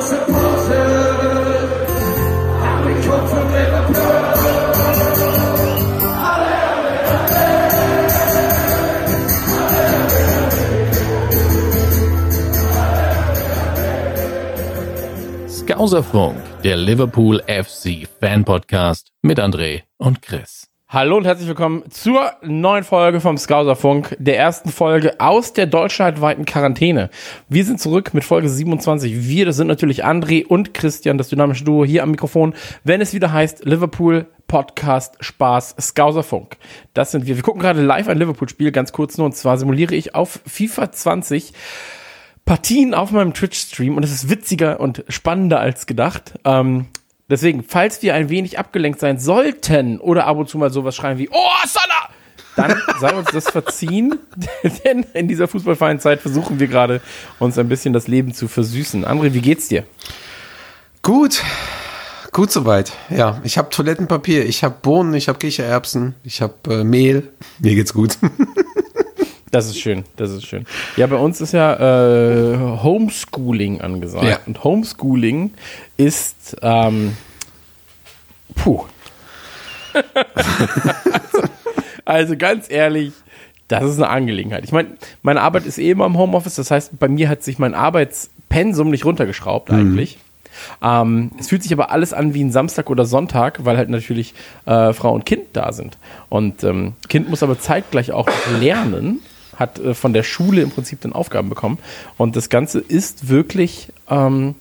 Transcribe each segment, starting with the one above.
supporters, and der Liverpool FC Fan Podcast mit André und Chris. Hallo und herzlich willkommen zur neuen Folge vom Skauserfunk, der ersten Folge aus der deutschlandweiten Quarantäne. Wir sind zurück mit Folge 27. Wir, das sind natürlich André und Christian, das dynamische Duo hier am Mikrofon, wenn es wieder heißt Liverpool Podcast Spaß Skauserfunk. Das sind wir. Wir gucken gerade live ein Liverpool-Spiel, ganz kurz nur, und zwar simuliere ich auf FIFA 20 Partien auf meinem Twitch-Stream und es ist witziger und spannender als gedacht. Ähm, deswegen, falls wir ein wenig abgelenkt sein sollten oder ab und zu mal sowas schreien wie Oh, Salah! Dann sei uns das verziehen, denn in dieser fußballfreien Zeit versuchen wir gerade, uns ein bisschen das Leben zu versüßen. André, wie geht's dir? Gut, gut soweit. Ja, ich habe Toilettenpapier, ich habe Bohnen, ich habe Kichererbsen, ich habe äh, Mehl. Mir geht's gut. Das ist schön, das ist schön. Ja, bei uns ist ja äh, Homeschooling angesagt. Ja. Und Homeschooling ist, ähm, puh. also, also ganz ehrlich, das ist eine Angelegenheit. Ich meine, meine Arbeit ist eh immer im Homeoffice, das heißt, bei mir hat sich mein Arbeitspensum nicht runtergeschraubt eigentlich. Ähm, es fühlt sich aber alles an wie ein Samstag oder Sonntag, weil halt natürlich äh, Frau und Kind da sind. Und ähm, Kind muss aber zeitgleich auch lernen, hat äh, von der Schule im Prinzip dann Aufgaben bekommen. Und das Ganze ist wirklich ähm,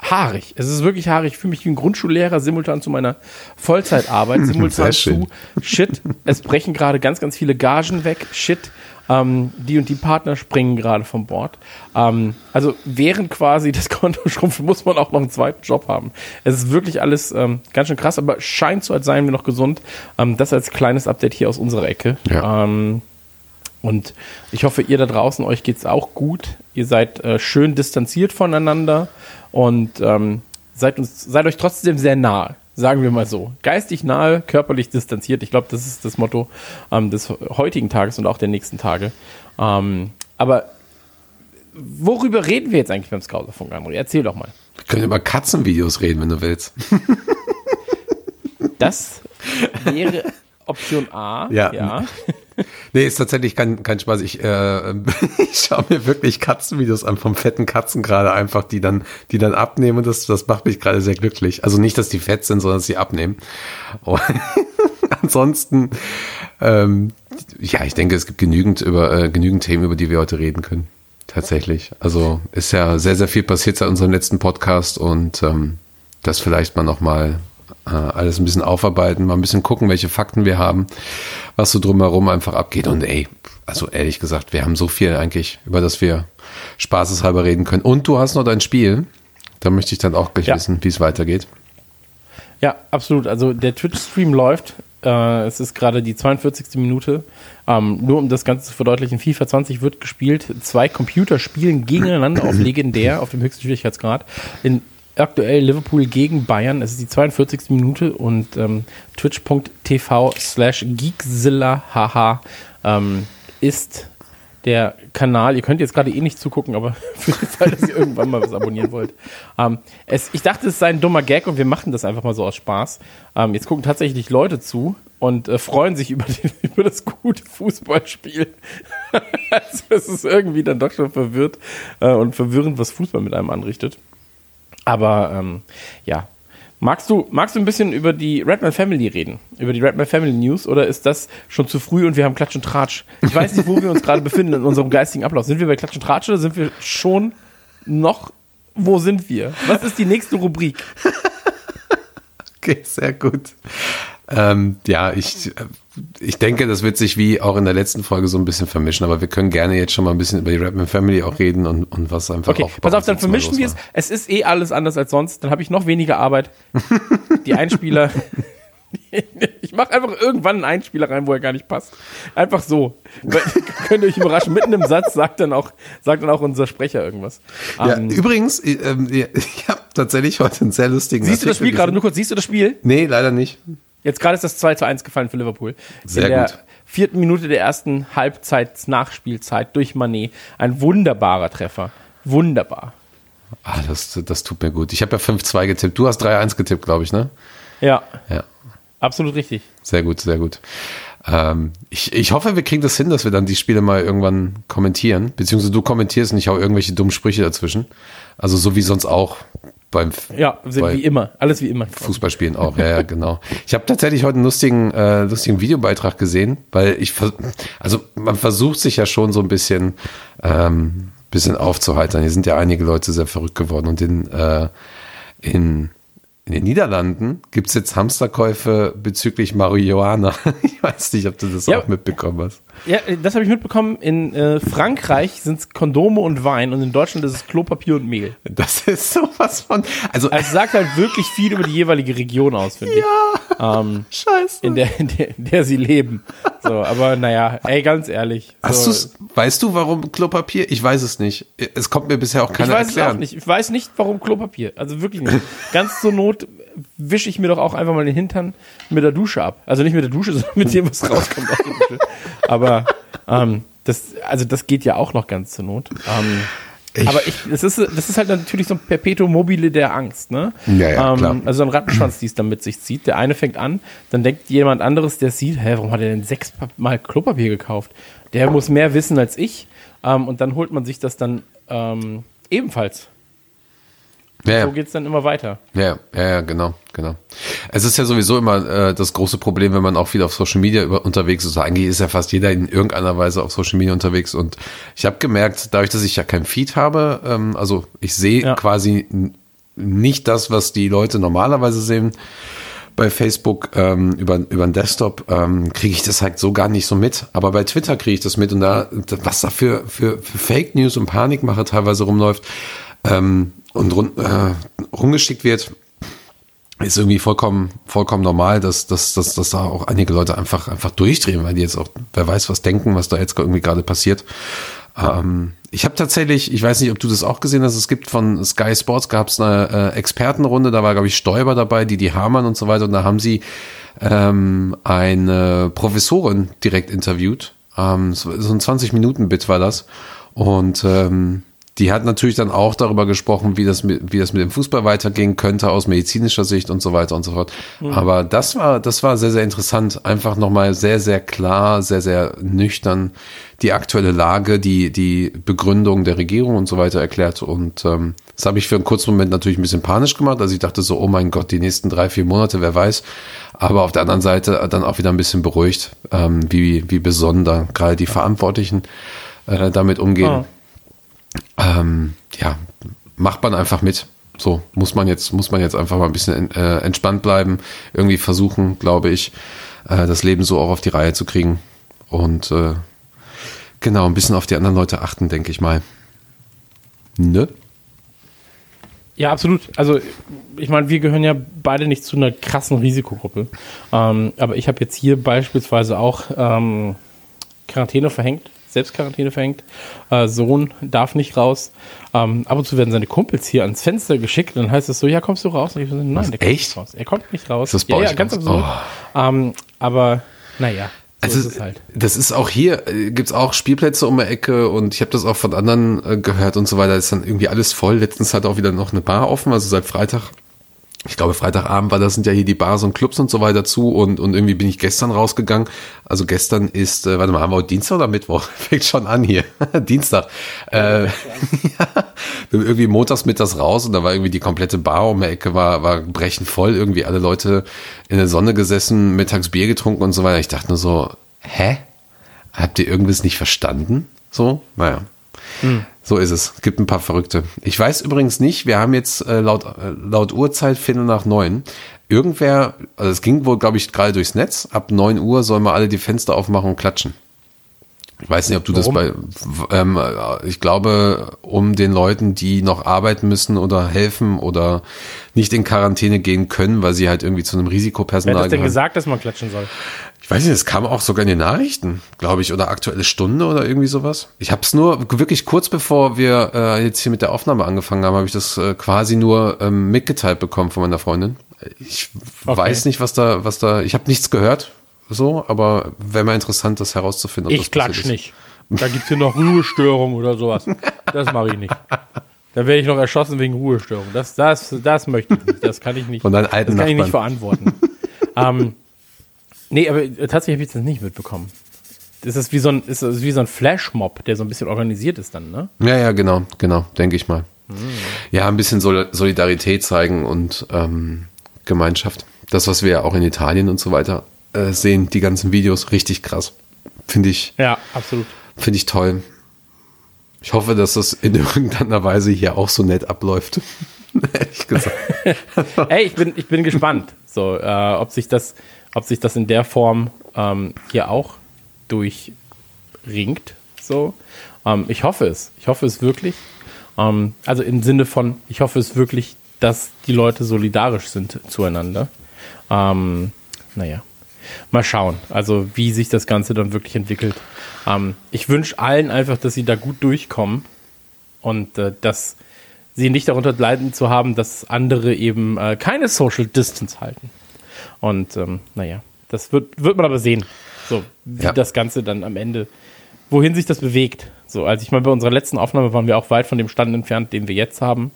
haarig. Es ist wirklich haarig. Ich fühle mich wie ein Grundschullehrer simultan zu meiner Vollzeitarbeit, simultan zu Shit. Es brechen gerade ganz, ganz viele Gagen weg. Shit. Ähm, die und die Partner springen gerade vom Bord. Ähm, also während quasi das Konto schrumpft, muss man auch noch einen zweiten Job haben. Es ist wirklich alles ähm, ganz schön krass, aber scheint so, als seien wir noch gesund. Ähm, das als kleines Update hier aus unserer Ecke. Ja. Und ich hoffe, ihr da draußen, euch geht's auch gut. Ihr seid äh, schön distanziert voneinander und ähm, seid, uns, seid euch trotzdem sehr nahe, sagen wir mal so. Geistig nahe, körperlich distanziert. Ich glaube, das ist das Motto ähm, des heutigen Tages und auch der nächsten Tage. Ähm, aber worüber reden wir jetzt eigentlich beim Scouserfunk, André? Erzähl doch mal. Wir können über Katzenvideos reden, wenn du willst. Das wäre Option A. Ja. ja. Nee, ist tatsächlich kein, kein Spaß. Ich, äh, ich schaue mir wirklich Katzenvideos an vom fetten Katzen gerade einfach, die dann, die dann abnehmen und das, das macht mich gerade sehr glücklich. Also nicht, dass die fett sind, sondern dass sie abnehmen. Und ansonsten, ähm, ja, ich denke, es gibt genügend über äh, genügend Themen, über die wir heute reden können. Tatsächlich. Also ist ja sehr, sehr viel passiert seit unserem letzten Podcast und ähm, das vielleicht mal nochmal alles ein bisschen aufarbeiten, mal ein bisschen gucken, welche Fakten wir haben, was so drumherum einfach abgeht. Und ey, also ehrlich gesagt, wir haben so viel eigentlich, über das wir spaßeshalber reden können. Und du hast noch dein Spiel. Da möchte ich dann auch gleich Ja. wissen, wie es weitergeht. Ja, absolut. Also der Twitch-Stream läuft. Äh, es ist gerade die 42. Minute. Ähm, nur um das Ganze zu verdeutlichen, FIFA 20 wird gespielt. Zwei Computer spielen gegeneinander auf legendär, auf dem höchsten Schwierigkeitsgrad. In aktuell Liverpool gegen Bayern. Es ist die 42. Minute und ähm, twitch.tv slash geekzilla haha ähm, ist der Kanal. Ihr könnt jetzt gerade eh nicht zugucken, aber für den Fall, dass ihr irgendwann mal was abonnieren wollt. Ähm, es, ich dachte, es sei ein dummer Gag und wir machen das einfach mal so aus Spaß. Ähm, jetzt gucken tatsächlich Leute zu und äh, freuen sich über, den, über das gute Fußballspiel. also es ist irgendwie dann doch schon verwirrt äh, und verwirrend, was Fußball mit einem anrichtet. Aber ähm, ja. Magst du, magst du ein bisschen über die Redman Family reden? Über die Redman Family News? Oder ist das schon zu früh und wir haben Klatsch und Tratsch? Ich weiß nicht, wo wir uns gerade befinden in unserem geistigen Ablauf. Sind wir bei Klatsch und Tratsch oder sind wir schon noch? Wo sind wir? Was ist die nächste Rubrik? Okay, sehr gut. Ähm, ja, ich, äh, ich denke, das wird sich wie auch in der letzten Folge so ein bisschen vermischen, aber wir können gerne jetzt schon mal ein bisschen über die Rapman Family auch reden und, und was einfach Okay, pass auf, dann vermischen wir es. Es ist eh alles anders als sonst. Dann habe ich noch weniger Arbeit. Die Einspieler. ich mache einfach irgendwann einen Einspieler rein, wo er gar nicht passt. Einfach so. Könnt ihr euch überraschen. Mitten im Satz sagt dann auch, sagt dann auch unser Sprecher irgendwas. Ja, Ähm, übrigens, ich, ähm, ja, ich habe tatsächlich heute einen sehr lustigen siehst du das Artikel Spiel gerade? Nur kurz, siehst du das Spiel? Nee, leider nicht. Jetzt gerade ist das 2 zu 1 gefallen für Liverpool. Sehr In der gut. vierten Minute der ersten Halbzeit Nachspielzeit durch Manet. Ein wunderbarer Treffer. Wunderbar. Ah, das, das tut mir gut. Ich habe ja 5-2 getippt. Du hast 3-1 getippt, glaube ich, ne? Ja, Ja. absolut richtig. Sehr gut, sehr gut. Ähm, ich, ich hoffe, wir kriegen das hin, dass wir dann die Spiele mal irgendwann kommentieren. Beziehungsweise du kommentierst und ich hau irgendwelche dummen Sprüche dazwischen. Also so wie sonst auch beim Ja, bei wie immer. Alles wie immer. Fußballspielen auch. Ja, ja, genau. Ich habe tatsächlich heute einen lustigen, äh, lustigen Videobeitrag gesehen, weil ich, also man versucht sich ja schon so ein bisschen, ähm, bisschen aufzuheitern. Hier sind ja einige Leute sehr verrückt geworden und in, äh, in in den Niederlanden gibt's jetzt Hamsterkäufe bezüglich Marihuana. Ich weiß nicht, ob du das Ja. auch mitbekommen hast. Ja, das habe ich mitbekommen. In äh, Frankreich sind es Kondome und Wein und in Deutschland ist es Klopapier und Mehl. Das ist sowas von. Also, Also es sagt halt wirklich viel über die jeweilige Region aus, finde ich. Ähm, scheiße. in, der, in, der, in der sie leben. So, aber naja, ey, ganz ehrlich. Hast so, du's, weißt du, warum Klopapier? Ich weiß es nicht. Es kommt mir bisher auch Ich keiner weiß es erklären. auch nicht. Ich weiß nicht, warum Klopapier. Also wirklich nicht. Ganz zur Not wische ich mir doch auch einfach mal den Hintern mit der Dusche ab. Also nicht mit der Dusche, sondern mit dem, was rauskommt aus der Dusche. Aber ähm, das, also das geht ja auch noch ganz zur Not. Ähm, Ich- aber ich, das, ist, das ist halt natürlich so ein Perpetuum mobile der Angst, ne? Ja, ja, klar. Also so ein Rattenschwanz, die es dann mit sich zieht. Der eine fängt an, dann denkt jemand anderes, der sieht, hä, warum hat er denn sechsmal Klopapier gekauft? Der muss mehr wissen als ich. Ähm, und dann holt man sich das dann ähm, ebenfalls. Ja, So ja. geht's dann immer weiter. Ja, ja, ja, genau, genau. Es ist ja sowieso immer äh, das große Problem, wenn man auch viel auf Social Media über, unterwegs ist. Eigentlich ist ja fast jeder in irgendeiner Weise auf Social Media unterwegs. Und ich habe gemerkt, dadurch, dass ich ja kein Feed habe, ähm, also ich sehe Ja. quasi nicht das, was die Leute normalerweise sehen bei Facebook ähm, über, über den Desktop, ähm, kriege ich das halt so gar nicht so mit. Aber bei Twitter kriege ich das mit und da, was da für, für, für Fake News und Panikmache teilweise rumläuft ähm, und run, äh, rumgeschickt wird, ist irgendwie vollkommen, vollkommen normal, dass, dass, dass, dass da auch einige Leute einfach, einfach durchdrehen, weil die jetzt auch, wer weiß, was denken, was da jetzt irgendwie gerade passiert. Ähm, ich habe tatsächlich, ich weiß nicht, ob du das auch gesehen hast, es gibt von Sky Sports gab es eine äh, Expertenrunde, da war, glaube ich, Stoiber dabei, die die Hamann und so weiter, und da haben sie ähm, eine Professorin direkt interviewt. Ähm, so ein 20-Minuten-Bit war das. Und ähm, die hat natürlich dann auch darüber gesprochen, wie das mit, wie das mit dem Fußball weitergehen könnte aus medizinischer Sicht und so weiter und so fort. Aber das war, das war sehr, sehr interessant. Einfach nochmal sehr, sehr klar, sehr, sehr nüchtern die aktuelle Lage, die, die Begründung der Regierung und so weiter erklärt. Und ähm, das habe ich für einen kurzen Moment natürlich ein bisschen panisch gemacht. Also ich dachte so, oh mein Gott, die nächsten drei, vier Monate, wer weiß. Aber auf der anderen Seite dann auch wieder ein bisschen beruhigt, ähm, wie, wie besonder gerade die Verantwortlichen äh, damit umgehen Ah. Ähm, ja, macht man einfach mit. So muss man jetzt, muss man jetzt einfach mal ein bisschen äh, entspannt bleiben, irgendwie versuchen, glaube ich, äh, das Leben so auch auf die Reihe zu kriegen und äh, genau ein bisschen auf die anderen Leute achten, denke ich mal. Ne? Ja, absolut. Also ich meine, wir gehören ja beide nicht zu einer krassen Risikogruppe. Ähm, aber ich habe jetzt hier beispielsweise auch ähm, Quarantäne verhängt, Selbstquarantäne verhängt. Äh, Sohn darf nicht raus. Ähm, ab und zu werden seine Kumpels hier ans Fenster geschickt und dann heißt es so, ja, kommst du raus? Und ich so, nein, Was, der kommt echt? nicht raus. Er kommt nicht raus. Ist das ja, ja, ganz absurd. Ähm, aber naja, so Also ist es halt. das ist auch hier, äh, gibt's auch Spielplätze um die Ecke und ich habe das auch von anderen äh, gehört und so weiter. Ist dann irgendwie alles voll. Letztens hat auch wieder noch eine Bar offen, also seit Freitag. Ich glaube, Freitagabend war das, sind ja hier die Bars und Clubs und so weiter zu und, und irgendwie bin ich gestern rausgegangen. Also gestern ist, äh, warte mal, haben wir heute Dienstag oder Mittwoch? Fängt schon an hier. Dienstag. Äh, ja, bin irgendwie montags mittags raus und da war irgendwie die komplette Bar um die Ecke, war, war brechend voll. Irgendwie alle Leute in der Sonne gesessen, mittags Bier getrunken und so weiter. Ich dachte nur so, hä? Habt ihr irgendwas nicht verstanden? So, naja. So ist es. Es gibt ein paar Verrückte. Ich weiß übrigens nicht, wir haben jetzt äh, laut, äh, laut Uhrzeit Viertel nach neun. Irgendwer, also es ging wohl, glaube ich, gerade durchs Netz. Ab neun Uhr sollen wir alle die Fenster aufmachen und klatschen. Ich weiß nicht, ob du Warum? das bei, ähm, äh, ich glaube, um den Leuten, die noch arbeiten müssen oder helfen oder nicht in Quarantäne gehen können, weil sie halt irgendwie zu einem Wer Risikopersonal hat das denn gehören. gesagt, dass man klatschen soll? Ich weiß nicht, es kam auch sogar in den Nachrichten, glaube ich, oder aktuelle Stunde oder irgendwie sowas. Ich habe es nur wirklich kurz bevor wir äh, jetzt hier mit der Aufnahme angefangen haben, habe ich das äh, quasi nur ähm, mitgeteilt bekommen von meiner Freundin. Ich Okay. weiß nicht, was da, was da. Ich habe nichts gehört. so, aber wäre mal interessant, das herauszufinden. ich klatsch nicht. Da gibt's hier noch Ruhestörung oder sowas. Das mache ich nicht. Da werde ich noch erschossen wegen Ruhestörung. Das, das, das möchte ich nicht. Das kann ich nicht. Von deinen alten das kann ich nicht Nachbarn. verantworten. ähm, nee, aber äh, tatsächlich habe ich das nicht mitbekommen. Das ist wie so ein, ist wie so ein Flashmob, der so ein bisschen organisiert ist dann, ne? Ja, ja, genau, genau, denke ich mal. Ja, ein bisschen Sol Solidarität zeigen und ähm, Gemeinschaft. Das, was wir ja auch in Italien und so weiter äh, sehen, die ganzen Videos, richtig krass. Finde ich, Ja, absolut. finde ich toll. Ich hoffe, dass das in irgendeiner Weise hier auch so nett abläuft. Ehrlich gesagt. Ey, ich bin, ich bin gespannt, so, äh, ob sich das, ob sich das in der Form ähm, hier auch durchringt. So, ähm, ich hoffe es. Ich hoffe es wirklich. Ähm, also im Sinne von, ich hoffe es wirklich, dass die Leute solidarisch sind zueinander. Ähm, naja, mal schauen, also wie sich das Ganze dann wirklich entwickelt. Ähm, ich wünsche allen einfach, dass sie da gut durchkommen und äh, dass sie nicht darunter leiden zu haben, dass andere eben äh, keine Social Distance halten. Und ähm, naja, das wird, wird man aber sehen, so wie Ja. das Ganze dann am Ende, wohin sich das bewegt. So, also ich meine, bei unserer letzten Aufnahme waren wir auch weit von dem Stand entfernt, den wir jetzt haben.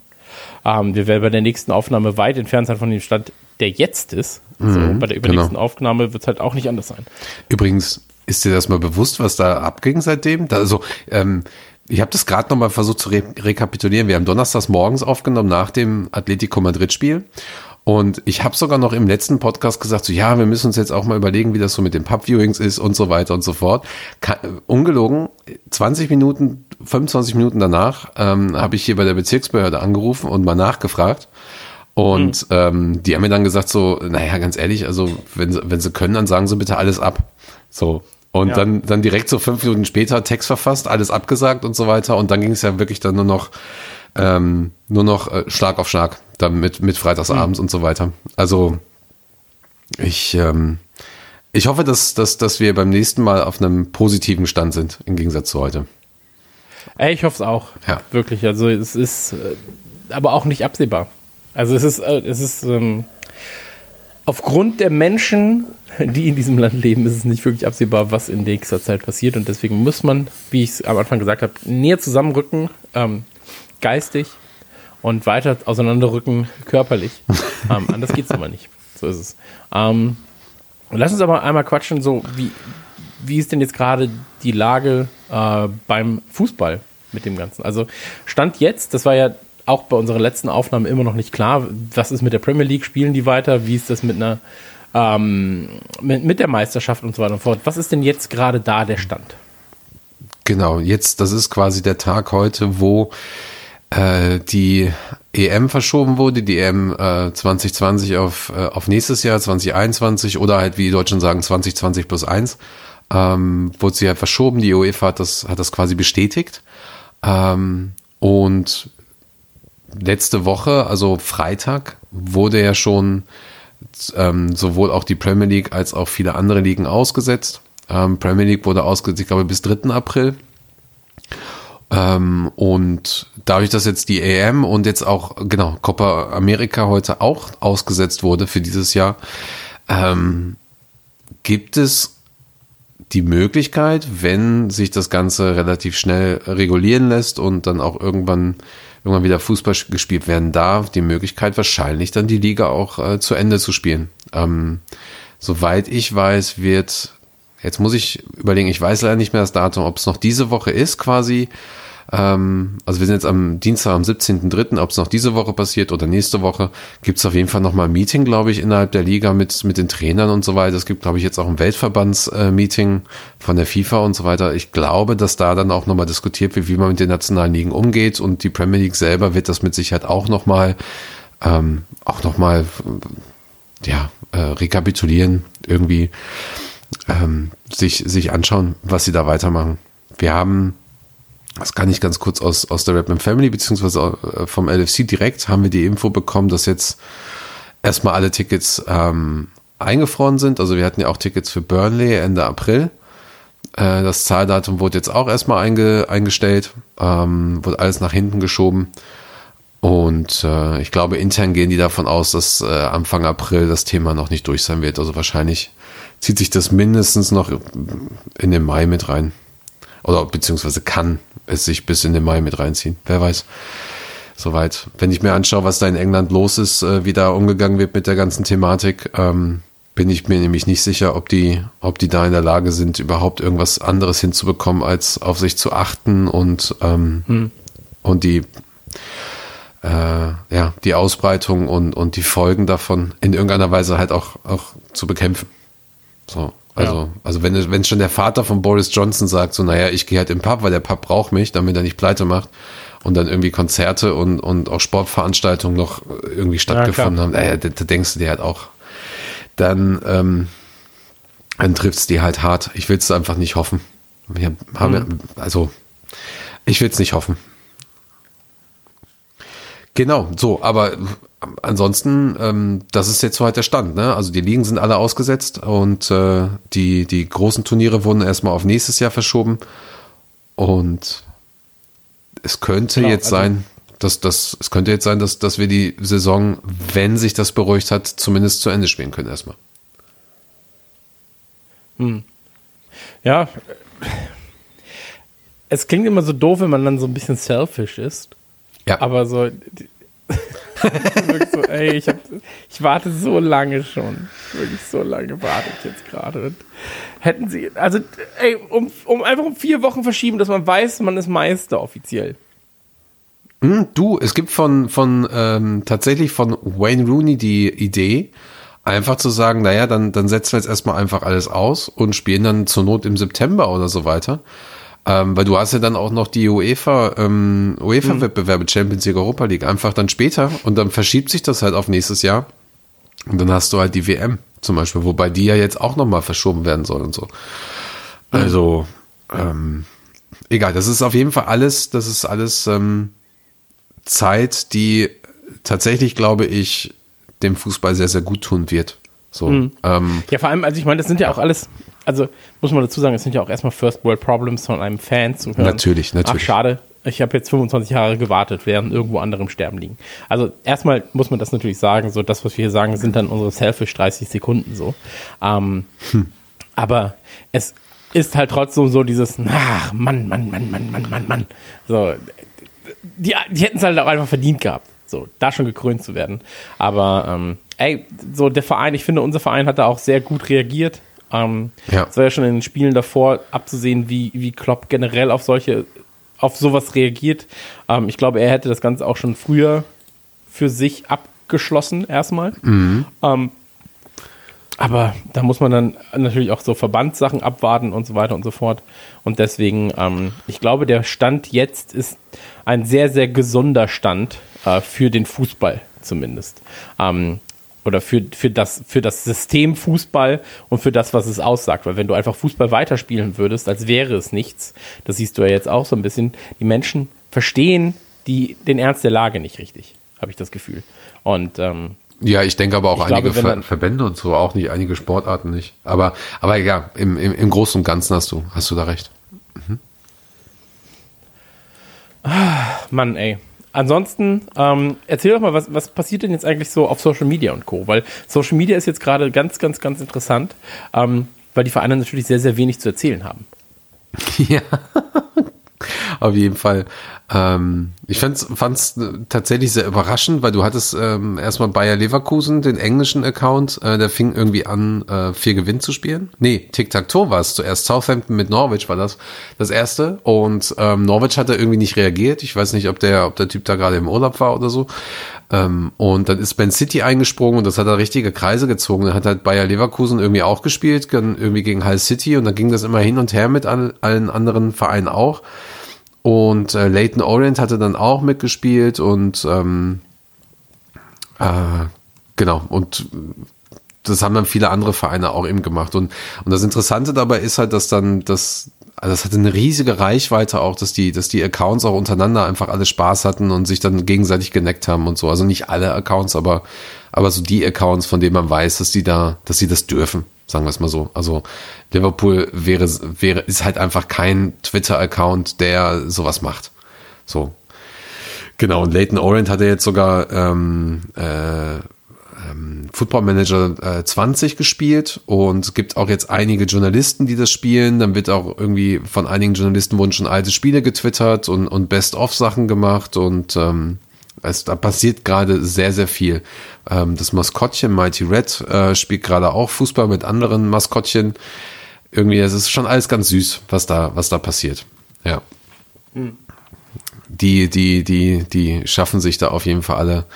Ähm, wir werden bei der nächsten Aufnahme weit entfernt sein von dem Stand, der jetzt ist. so, und bei der übernächsten genau. Aufnahme wird es halt auch nicht anders sein. Übrigens, ist dir das mal bewusst, was da abging seitdem? Da, also, ähm, ich habe das gerade nochmal versucht zu re rekapitulieren. Wir haben donnerstags morgens aufgenommen nach dem Atletico Madrid-Spiel. Und ich habe sogar noch im letzten Podcast gesagt, so ja, wir müssen uns jetzt auch mal überlegen, wie das so mit den Pub-Viewings ist und so weiter und so fort. Ka ungelogen, 20 Minuten, 25 Minuten danach ähm, habe ich hier bei der Bezirksbehörde angerufen und mal nachgefragt. Und ähm, die haben mir dann gesagt so, naja, ganz ehrlich, also wenn sie, wenn sie können, dann sagen sie bitte alles ab. So. Und Ja. dann, dann direkt so fünf Minuten später Text verfasst, alles abgesagt und so weiter. Und dann ging es ja wirklich dann nur noch, ähm, nur noch äh, Schlag auf Schlag, dann mit, mit freitagsabends und so weiter. Also ich, ähm, ich hoffe, dass, dass, dass wir beim nächsten Mal auf einem positiven Stand sind, im Gegensatz zu heute. Ich hoffe es auch. Ja. Wirklich. Also es ist äh, aber auch nicht absehbar. Also es ist, äh, es ist ähm, aufgrund der Menschen, die in diesem Land leben, ist es nicht wirklich absehbar, was in nächster Zeit passiert. Und deswegen muss man, wie ich es am Anfang gesagt habe, näher zusammenrücken, ähm, geistig und weiter auseinanderrücken, körperlich. ähm, anders geht es aber nicht. So ist es. Ähm, lass uns aber einmal quatschen, so wie, wie ist denn jetzt gerade die Lage äh, beim Fußball mit dem Ganzen? Also Stand jetzt, das war ja auch bei unserer letzten Aufnahme immer noch nicht klar, was ist mit der Premier League, spielen die weiter, wie ist das mit einer ähm, mit, mit der Meisterschaft und so weiter und fort. Was ist denn jetzt gerade da der Stand? Genau, jetzt, das ist quasi der Tag heute, wo äh, die EM verschoben wurde, die EM äh, 2020 auf, äh, auf nächstes Jahr, 2021 oder halt, wie die Deutschen sagen, 2020 plus eins ähm, wurde sie halt verschoben. Die UEFA hat das, hat das quasi bestätigt. Ähm, und letzte Woche, also Freitag, wurde ja schon ähm, sowohl auch die Premier League als auch viele andere Ligen ausgesetzt. Ähm, Premier League wurde ausgesetzt, ich glaube, bis 3. April. Ähm, und dadurch, dass jetzt die EM und jetzt auch, genau, Copa America heute auch ausgesetzt wurde für dieses Jahr, ähm, gibt es die Möglichkeit, wenn sich das Ganze relativ schnell regulieren lässt und dann auch irgendwann irgendwann wieder Fußball gespielt werden darf, die Möglichkeit wahrscheinlich dann die Liga auch äh, zu Ende zu spielen. Ähm, soweit ich weiß, wird jetzt muss ich überlegen, ich weiß leider nicht mehr das Datum, ob es noch diese Woche ist quasi. Ähm, also wir sind jetzt am Dienstag, am 17.3., ob es noch diese Woche passiert oder nächste Woche, gibt es auf jeden Fall nochmal ein Meeting, glaube ich, innerhalb der Liga mit, mit den Trainern und so weiter. Es gibt, glaube ich, jetzt auch ein Weltverbands-Meeting von der FIFA und so weiter. Ich glaube, dass da dann auch nochmal diskutiert wird, wie man mit den nationalen Ligen umgeht und die Premier League selber wird das mit Sicherheit auch nochmal ähm, auch nochmal ja, äh, rekapitulieren, irgendwie ähm, sich, sich anschauen, was sie da weitermachen. Wir haben, das kann ich ganz kurz aus, aus der Rapman Family, beziehungsweise äh, vom LFC direkt, haben wir die Info bekommen, dass jetzt erstmal alle Tickets ähm, eingefroren sind. Also wir hatten ja auch Tickets für Burnley Ende April. Äh, das Zahldatum wurde jetzt auch erstmal einge, eingestellt, ähm, wurde alles nach hinten geschoben. Und äh, ich glaube, intern gehen die davon aus, dass äh, Anfang April das Thema noch nicht durch sein wird. Also wahrscheinlich zieht sich das mindestens noch in den Mai mit rein. Oder beziehungsweise kann es sich bis in den Mai mit reinziehen. Wer weiß. Soweit. Wenn ich mir anschaue, was da in England los ist, äh, wie da umgegangen wird mit der ganzen Thematik, ähm, bin ich mir nämlich nicht sicher, ob die, ob die da in der Lage sind, überhaupt irgendwas anderes hinzubekommen, als auf sich zu achten und, ähm, hm. und die, äh, ja, die Ausbreitung und, und die Folgen davon in irgendeiner Weise halt auch, auch zu bekämpfen. So. Also, ja. also wenn, wenn schon der Vater von Boris Johnson sagt, so, naja, ich gehe halt im Pub, weil der Pub braucht mich, damit er nicht pleite macht und dann irgendwie Konzerte und, und auch Sportveranstaltungen noch irgendwie stattgefunden ja, haben, naja, da, da denkst du dir halt auch, dann, ähm, dann trifft es die halt hart. Ich will es einfach nicht hoffen. Wir haben, mhm. also, ich will es nicht hoffen. Genau, so, aber ansonsten, ähm, das ist jetzt so halt der Stand. Ne? Also die Ligen sind alle ausgesetzt und äh, die, die großen Turniere wurden erstmal auf nächstes Jahr verschoben. Und es könnte genau, jetzt also sein, dass das, es könnte jetzt sein, dass, dass wir die Saison, wenn sich das beruhigt hat, zumindest zu Ende spielen können erstmal. Hm. Ja, es klingt immer so doof, wenn man dann so ein bisschen selfish ist. Ja. Aber so, so ey, ich, hab, ich warte so lange schon. Wirklich so lange warte ich jetzt gerade. Hätten sie, also, ey, um, um einfach um vier Wochen verschieben, dass man weiß, man ist Meister offiziell. Hm, du, es gibt von, von ähm, tatsächlich von Wayne Rooney die Idee, einfach zu sagen, naja, dann, dann setzen wir jetzt erstmal einfach alles aus und spielen dann zur Not im September oder so weiter. Ähm, weil du hast ja dann auch noch die UEFA, ähm, UEFA-Wettbewerbe, Champions League, Europa League, einfach dann später und dann verschiebt sich das halt auf nächstes Jahr. Und dann hast du halt die WM zum Beispiel, wobei die ja jetzt auch nochmal verschoben werden soll und so. Also, ähm, egal, das ist auf jeden Fall alles, das ist alles ähm, Zeit, die tatsächlich, glaube ich, dem Fußball sehr, sehr gut tun wird. So, mhm. ähm, ja, vor allem, also ich meine, das sind ja auch alles, also muss man dazu sagen, es sind ja auch erstmal First World Problems von einem Fan zu hören. Natürlich, natürlich. Ach, schade, ich habe jetzt 25 Jahre gewartet, während irgendwo anderem Sterben liegen. Also erstmal muss man das natürlich sagen, so das, was wir hier sagen, sind dann unsere selfish 30 Sekunden so. Ähm, hm. Aber es ist halt trotzdem so dieses, ach, Mann, Mann, Mann, Mann, Mann, Mann, Mann. So, die, die hätten es halt auch einfach verdient gehabt, so da schon gekrönt zu werden. Aber ähm, ey, so der Verein, ich finde, unser Verein hat da auch sehr gut reagiert. Ähm, ja. Es war ja schon in den Spielen davor abzusehen, wie, wie Klopp generell auf solche, auf sowas reagiert. Ähm, ich glaube, er hätte das Ganze auch schon früher für sich abgeschlossen, erstmal. Mhm. Ähm, aber da muss man dann natürlich auch so Verbandssachen abwarten und so weiter und so fort. Und deswegen, ähm, ich glaube, der Stand jetzt ist ein sehr, sehr gesunder Stand äh, für den Fußball zumindest. Ähm, oder für, für, das, für das System Fußball und für das, was es aussagt. Weil wenn du einfach Fußball weiterspielen würdest, als wäre es nichts, das siehst du ja jetzt auch so ein bisschen, die Menschen verstehen die, den Ernst der Lage nicht richtig, habe ich das Gefühl. Und ähm, ja, ich denke aber auch einige glaube, Ver Verbände und so, auch nicht, einige Sportarten nicht. Aber, aber ja, im, im, im Großen und Ganzen hast du, hast du da recht. Mhm. Mann, ey. Ansonsten, ähm, erzähl doch mal, was, was passiert denn jetzt eigentlich so auf Social Media und Co.? Weil Social Media ist jetzt gerade ganz, ganz, ganz interessant, ähm, weil die Vereine natürlich sehr, sehr wenig zu erzählen haben. Ja, auf jeden Fall. Ähm, ich fand es tatsächlich sehr überraschend, weil du hattest ähm, erstmal Bayer Leverkusen, den englischen Account, äh, der fing irgendwie an, äh, vier Gewinn zu spielen. Nee, Tic-Tac-Toe war es zuerst. Southampton mit Norwich war das das erste. Und ähm, Norwich hat da irgendwie nicht reagiert. Ich weiß nicht, ob der, ob der Typ da gerade im Urlaub war oder so. Ähm, und dann ist Ben City eingesprungen und das hat da richtige Kreise gezogen. Dann hat halt Bayer Leverkusen irgendwie auch gespielt, irgendwie gegen Hull City und dann ging das immer hin und her mit allen anderen Vereinen auch. Und äh, Leighton Orient hatte dann auch mitgespielt und ähm, äh, genau, und das haben dann viele andere Vereine auch eben gemacht. Und, und das Interessante dabei ist halt, dass dann das, also das hatte eine riesige Reichweite auch, dass die, dass die Accounts auch untereinander einfach alle Spaß hatten und sich dann gegenseitig geneckt haben und so. Also nicht alle Accounts, aber, aber so die Accounts, von denen man weiß, dass die da, dass sie das dürfen sagen wir es mal so. Also Liverpool wäre, wäre, ist halt einfach kein Twitter-Account, der sowas macht. So. Genau, und Leighton Orient hatte jetzt sogar ähm, äh, ähm, Football Manager äh, 20 gespielt und es gibt auch jetzt einige Journalisten, die das spielen. Dann wird auch irgendwie von einigen Journalisten wurden schon alte Spiele getwittert und, und Best-of-Sachen gemacht und ähm, es, da passiert gerade sehr, sehr viel. Ähm, das Maskottchen Mighty Red äh, spielt gerade auch Fußball mit anderen Maskottchen. Irgendwie, es ist schon alles ganz süß, was da, was da passiert. Ja. Die, die, die, die schaffen sich da auf jeden Fall alle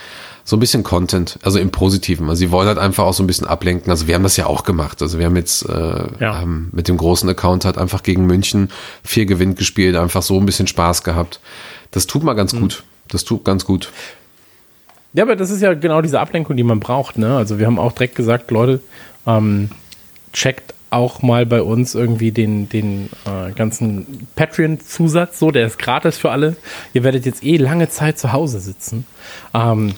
so ein bisschen Content, also im Positiven. Also sie wollen halt einfach auch so ein bisschen ablenken. Also wir haben das ja auch gemacht. Also wir haben jetzt äh, Ja. haben mit dem großen Account halt einfach gegen München vier Gewinn gespielt, einfach so ein bisschen Spaß gehabt. Das tut mal ganz gut. Das tut ganz gut. Ja, aber das ist ja genau diese Ablenkung, die man braucht. Ne? Also wir haben auch direkt gesagt, Leute, ähm, checkt auch mal bei uns irgendwie den, den äh, ganzen Patreon-Zusatz, so, der ist gratis für alle. Ihr werdet jetzt eh lange Zeit zu Hause sitzen. Ähm,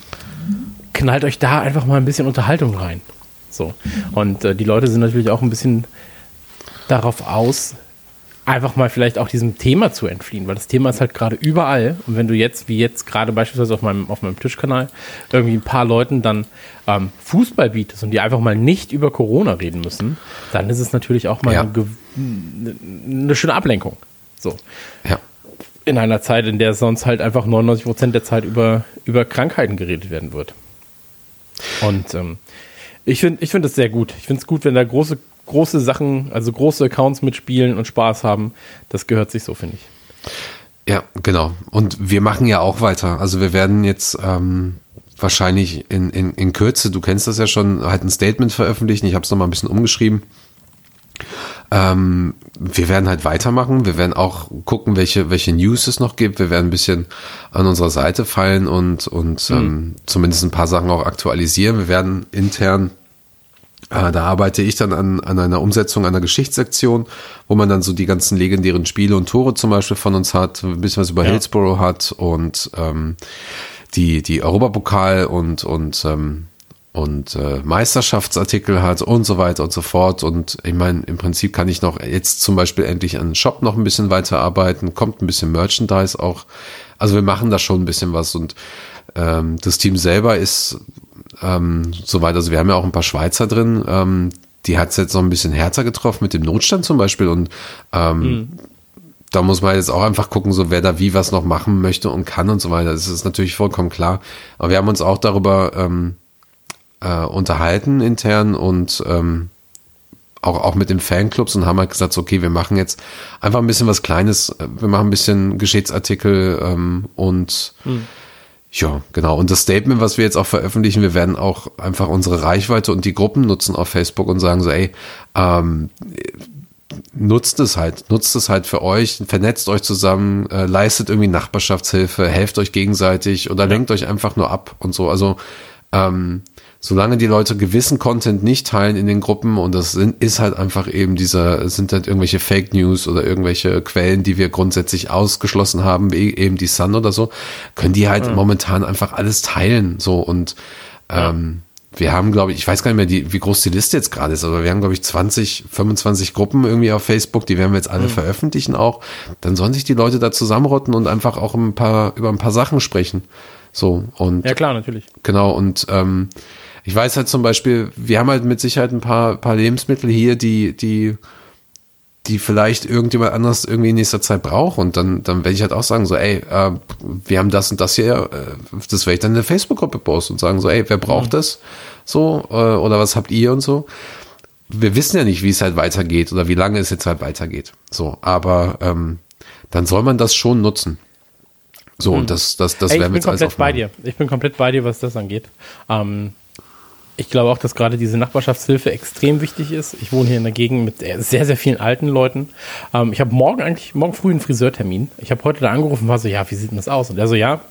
knallt euch da einfach mal ein bisschen Unterhaltung rein. So. Und äh, die Leute sind natürlich auch ein bisschen darauf aus, einfach mal vielleicht auch diesem Thema zu entfliehen, weil das Thema ist halt gerade überall. Und wenn du jetzt, wie jetzt gerade beispielsweise auf meinem, auf meinem Twitch-Kanal, irgendwie ein paar Leuten dann ähm, Fußball bietest und die einfach mal nicht über Corona reden müssen, dann ist es natürlich auch mal Ja. eine, eine schöne Ablenkung. So. Ja. In einer Zeit, in der sonst halt einfach 99 Prozent der Zeit über, über Krankheiten geredet werden wird. Und ähm, ich finde ich finde sehr gut. Ich finde es gut, wenn da große, große Sachen, also große Accounts mitspielen und Spaß haben. Das gehört sich so, finde ich. Ja, genau. Und wir machen ja auch weiter. Also wir werden jetzt ähm, wahrscheinlich in, in, in Kürze, du kennst das ja schon, halt ein Statement veröffentlichen. Ich habe es nochmal ein bisschen umgeschrieben. Ähm, wir werden halt weitermachen. Wir werden auch gucken, welche, welche News es noch gibt. Wir werden ein bisschen an unserer Seite fallen und, und ähm, zumindest ein paar Sachen auch aktualisieren. Wir werden intern äh, da arbeite ich dann an, an einer Umsetzung einer Geschichtssektion, wo man dann so die ganzen legendären Spiele und Tore zum Beispiel von uns hat, ein bisschen was über Ja. Hillsborough hat und ähm, die, die Europapokal und, und, ähm, und äh, Meisterschaftsartikel hat und so weiter und so fort. Und ich meine, im Prinzip kann ich noch jetzt zum Beispiel endlich an den Shop noch ein bisschen weiterarbeiten, kommt ein bisschen Merchandise auch. Also wir machen da schon ein bisschen was und ähm, das Team selber ist ähm, soweit, also wir haben ja auch ein paar Schweizer drin, ähm, die hat es jetzt noch ein bisschen härter getroffen mit dem Notstand zum Beispiel und ähm, da muss man jetzt auch einfach gucken, so wer da wie was noch machen möchte und kann und so weiter. Das ist natürlich vollkommen klar. Aber wir haben uns auch darüber ähm, äh, unterhalten intern und ähm, auch, auch mit den Fanclubs und haben halt gesagt, okay, wir machen jetzt einfach ein bisschen was Kleines, äh, wir machen ein bisschen Geschichtsartikel ähm, und ja, genau. Und das Statement, was wir jetzt auch veröffentlichen, wir werden auch einfach unsere Reichweite und die Gruppen nutzen auf Facebook und sagen so, ey, ähm, nutzt es halt, nutzt es halt für euch, vernetzt euch zusammen, äh, leistet irgendwie Nachbarschaftshilfe, helft euch gegenseitig oder lenkt euch einfach nur ab und so. Also ähm, solange die Leute gewissen Content nicht teilen in den Gruppen und das sind, ist halt einfach eben dieser, sind halt irgendwelche Fake News oder irgendwelche Quellen, die wir grundsätzlich ausgeschlossen haben, wie eben die Sun oder so, können die halt momentan einfach alles teilen, so und ähm, wir haben, glaube ich, ich weiß gar nicht mehr, die, wie groß die Liste jetzt gerade ist, aber wir haben, glaube ich, 20, 25 Gruppen irgendwie auf Facebook, die werden wir jetzt alle veröffentlichen auch. Dann sollen sich die Leute da zusammenrotten und einfach auch ein paar, über ein paar Sachen sprechen. So, und Ja, klar, natürlich. Genau, und ähm, ich weiß halt zum Beispiel, wir haben halt mit Sicherheit ein paar, paar Lebensmittel hier, die, die, die vielleicht irgendjemand anders irgendwie in nächster Zeit braucht. Und dann, dann werde ich halt auch sagen, so, ey, äh, wir haben das und das hier, äh, das werde ich dann in der Facebook-Gruppe posten und sagen, so, ey, wer braucht das? So, äh, oder was habt ihr und so. Wir wissen ja nicht, wie es halt weitergeht oder wie lange es jetzt halt weitergeht. So, aber ähm, dann soll man das schon nutzen. So, und das, das, das Ey, ich werden wir bin jetzt alles komplett bei dir. Ich bin komplett bei dir, was das angeht. Ähm, ich glaube auch, dass gerade diese Nachbarschaftshilfe extrem wichtig ist. Ich wohne hier in der Gegend mit sehr, sehr vielen alten Leuten. Ähm, ich habe morgen eigentlich, morgen früh einen Friseurtermin. Ich habe heute da angerufen und war so, ja, wie sieht denn das aus? Und er so, ja,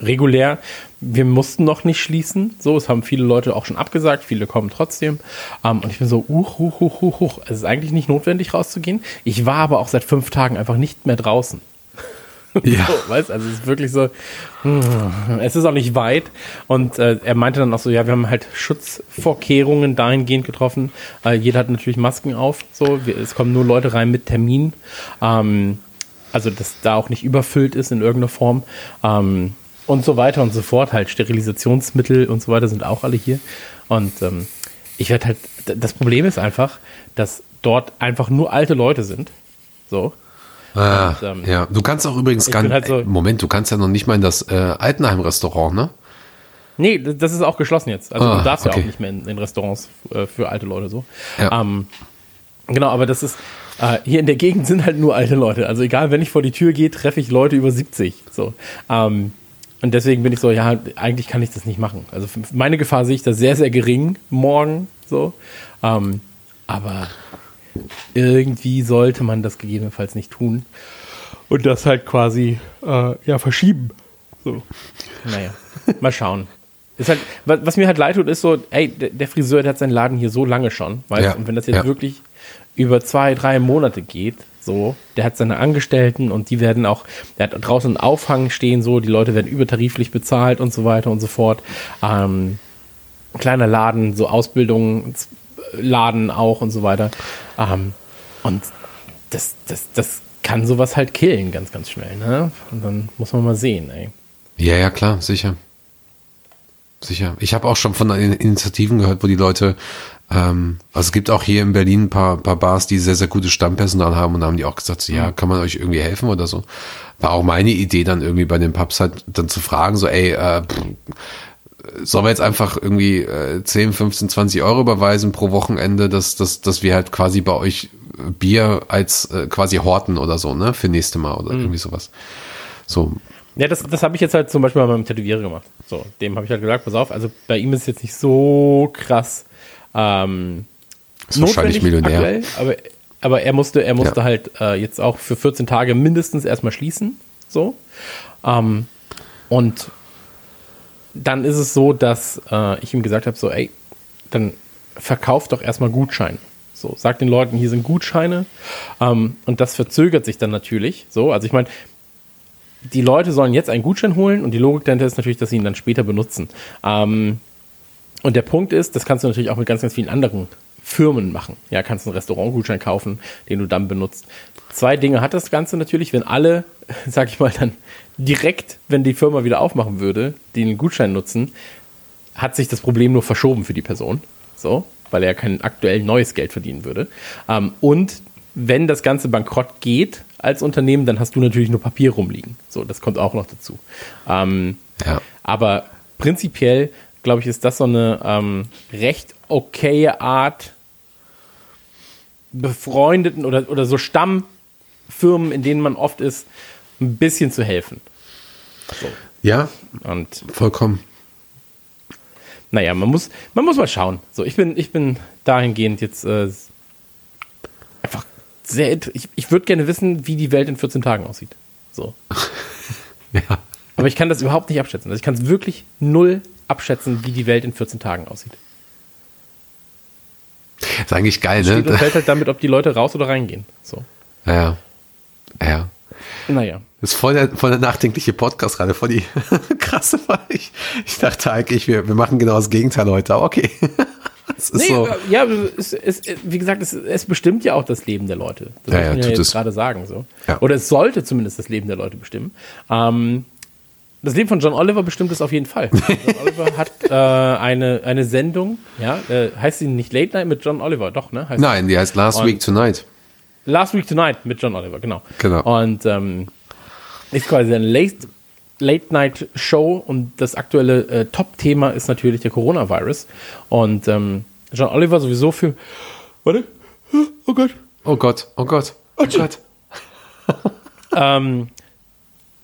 regulär. Wir mussten noch nicht schließen. So, es haben viele Leute auch schon abgesagt. Viele kommen trotzdem. Ähm, und ich bin so, uch, uch, uch, uch, uch. Es ist eigentlich nicht notwendig rauszugehen. Ich war aber auch seit fünf Tagen einfach nicht mehr draußen. Ja. So, weißt? Also es ist wirklich so, hm, es ist auch nicht weit. Und äh, er meinte dann auch so, ja, wir haben halt Schutzvorkehrungen dahingehend getroffen. Äh, jeder hat natürlich Masken auf. So, wir, es kommen nur Leute rein mit Termin. Ähm, also dass da auch nicht überfüllt ist in irgendeiner Form. Ähm, und so weiter und so fort. Halt Sterilisationsmittel und so weiter sind auch alle hier. Und ähm, ich werde halt, das Problem ist einfach, dass dort einfach nur alte Leute sind. So. Ah, Und, ähm, ja, du kannst auch übrigens gar halt so- Moment, du kannst ja noch nicht mal in das äh, Altenheim-Restaurant, ne? Nee, das ist auch geschlossen jetzt. Also Ah, du darfst ja okay. auch nicht mehr in, in Restaurants äh, für alte Leute so. Ja. Ähm, genau, aber das ist, äh, hier in der Gegend sind halt nur alte Leute. Also egal, wenn ich vor die Tür gehe, treffe ich Leute über 70. So. Ähm, und deswegen bin ich so, ja, eigentlich kann ich das nicht machen. Also meine Gefahr sehe ich da sehr, sehr gering morgen. So. Ähm, aber irgendwie sollte man das gegebenenfalls nicht tun. Und das halt quasi äh, ja, verschieben. So. Naja, mal schauen. Ist halt, wa- was mir halt leid tut, ist so, ey, der Friseur, der hat seinen Laden hier so lange schon, weißt Ja, du? Und wenn das jetzt ja. wirklich über zwei, drei Monate geht, so, der hat seine Angestellten und die werden auch, der hat draußen einen Aufhang stehen, so, die Leute werden übertariflich bezahlt und so weiter und so fort. Ähm, kleiner Laden, so Ausbildungsladen auch und so weiter. Ähm, und das, das, das kann sowas halt killen, ganz, ganz schnell, ne? Und dann muss man mal sehen, ey. Ja, ja, klar, sicher. Sicher. Ich habe auch schon von In- Initiativen gehört, wo die Leute, ähm, also es gibt auch hier in Berlin ein paar, paar Bars, die sehr, sehr gutes Stammpersonal haben und da haben die auch gesagt, so, ja, kann man euch irgendwie helfen oder so. War auch meine Idee dann irgendwie bei den Pubs halt dann zu fragen, so, ey, äh, pff, sollen wir jetzt einfach irgendwie äh, 10, 15, 20 Euro überweisen pro Wochenende, dass, dass, dass wir halt quasi bei euch Bier als äh, quasi horten oder so, ne, für nächste Mal oder irgendwie sowas. So, Ja, das, das habe ich jetzt halt zum Beispiel bei meinem Tätowierer gemacht. So, dem habe ich halt gesagt, pass auf, also bei ihm ist es jetzt nicht so krass ähm, Ist wahrscheinlich Millionär. aktuell, aber, aber er musste, er musste Ja. halt äh, jetzt auch für 14 Tage mindestens erstmal schließen. So. Ähm, und dann ist es so, dass äh, ich ihm gesagt habe, so, ey, dann verkauf doch erstmal Gutscheine. So, sag den Leuten, hier sind Gutscheine. Ähm, und das verzögert sich dann natürlich. So, also ich meine, die Leute sollen jetzt einen Gutschein holen und die Logik dahinter ist natürlich, dass sie ihn dann später benutzen. Ähm, und der Punkt ist, das kannst du natürlich auch mit ganz, ganz vielen anderen Firmen machen. Ja, kannst einen Restaurantgutschein kaufen, den du dann benutzt. Zwei Dinge hat das Ganze natürlich, wenn alle, sag ich mal, dann direkt, wenn die Firma wieder aufmachen würde, den Gutschein nutzen, hat sich das Problem nur verschoben für die Person. So, weil er kein aktuell neues Geld verdienen würde. Ähm, und wenn das Ganze bankrott geht als Unternehmen, dann hast du natürlich nur Papier rumliegen. So, das kommt auch noch dazu. Ähm, Ja. aber prinzipiell, glaube ich, ist das so eine ähm, recht okaye Art, befreundeten oder, oder so Stammfirmen, in denen man oft ist, ein bisschen zu helfen. ja, Und vollkommen. naja, man muss, man muss mal schauen. So, ich bin, ich bin dahingehend jetzt äh, einfach sehr. Ich, ich würde gerne wissen, wie die Welt in 14 Tagen aussieht. So. Ja. Aber ich kann das überhaupt nicht abschätzen. Also ich kann es wirklich null abschätzen, wie die Welt in 14 Tagen aussieht. Ist eigentlich geil, Steht und ne? fällt halt damit, ob die Leute raus oder reingehen. So. Ja. Ja. Naja. Das ist voll der, voll der nachdenkliche Podcast gerade, voll die krasse Frage. Ich, ich dachte eigentlich, wir, wir machen genau das Gegenteil heute, aber okay. Es ist Nee, so. äh, ja, es, es, wie gesagt, es, es bestimmt ja auch das Leben der Leute. Das Ja, muss ja, man ja tut jetzt gerade sagen. So. Ja. Oder es sollte zumindest das Leben der Leute bestimmen. Ähm, das Leben von John Oliver bestimmt es auf jeden Fall. John Oliver hat äh, eine, eine Sendung, ja, äh, heißt sie nicht Late Night mit John Oliver? Doch, ne? Heißt Nein, die heißt Last Week Tonight. Last Week Tonight mit John Oliver, genau. Genau. Und ähm, ist quasi eine Late, Late Night Show und das aktuelle äh, Top-Thema ist natürlich der Coronavirus. Und ähm, John Oliver sowieso für. Warte. Oh Gott. Oh Gott, oh Gott, oh Gott. Ähm,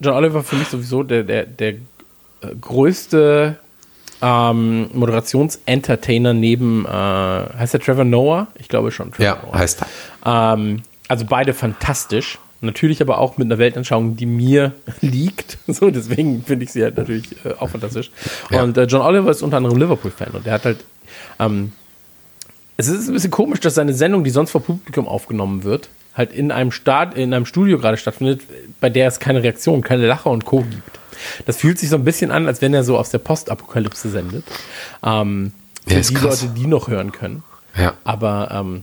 John Oliver für mich sowieso der, der, der äh, größte ähm, Moderations-Entertainer neben, äh, heißt der Trevor Noah? Ich glaube schon. Trevor Ja, Noah. heißt er. Ähm, also beide fantastisch. Natürlich aber auch mit einer Weltanschauung, die mir liegt. So, deswegen finde ich sie halt natürlich äh, auch fantastisch. Ja. Und äh, John Oliver ist unter anderem Liverpool-Fan und der hat halt. Ähm, es ist ein bisschen komisch, dass seine Sendung, die sonst vor Publikum aufgenommen wird, halt in einem Start, in einem Studio gerade stattfindet, bei der es keine Reaktion, keine Lacher und Co. gibt. Das fühlt sich so ein bisschen an, als wenn er so aus der Postapokalypse sendet. Ähm, für Ja, ist die krass. Leute, die noch hören können. Ja. Aber ähm,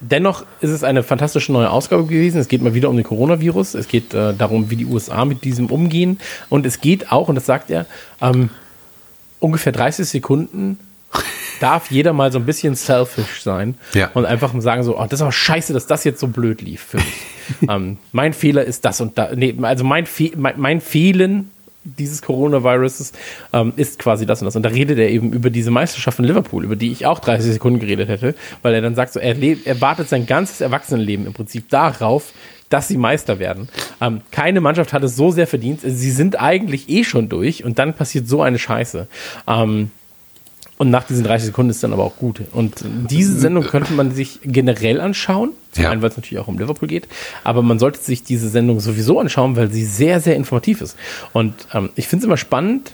dennoch ist es eine fantastische neue Ausgabe gewesen. Es geht mal wieder um den Coronavirus. Es geht äh, darum, wie die USA mit diesem umgehen. Und es geht auch, und das sagt er, ähm, ungefähr 30 Sekunden darf jeder mal so ein bisschen selfish sein Ja. und einfach sagen so, oh, das ist aber scheiße, dass das jetzt so blöd lief für mich. ähm, mein Fehler ist das und da, nee, also mein, Fe mein, mein Fehlen dieses Coronaviruses ähm, ist quasi das und das. Und da redet er eben über diese Meisterschaft in Liverpool, über die ich auch 30 Sekunden geredet hätte, weil er dann sagt, so, er, er wartet sein ganzes Erwachsenenleben im Prinzip darauf, dass sie Meister werden. Ähm, keine Mannschaft hat es so sehr verdient. Sie sind eigentlich eh schon durch und dann passiert so eine Scheiße. Ähm, und nach diesen 30 Sekunden ist dann aber auch gut. Und diese Sendung könnte man sich generell anschauen. Zum Ja. einen, weil es natürlich auch um Liverpool geht. Aber man sollte sich diese Sendung sowieso anschauen, weil sie sehr, sehr informativ ist. Und ähm, ich finde es immer spannend,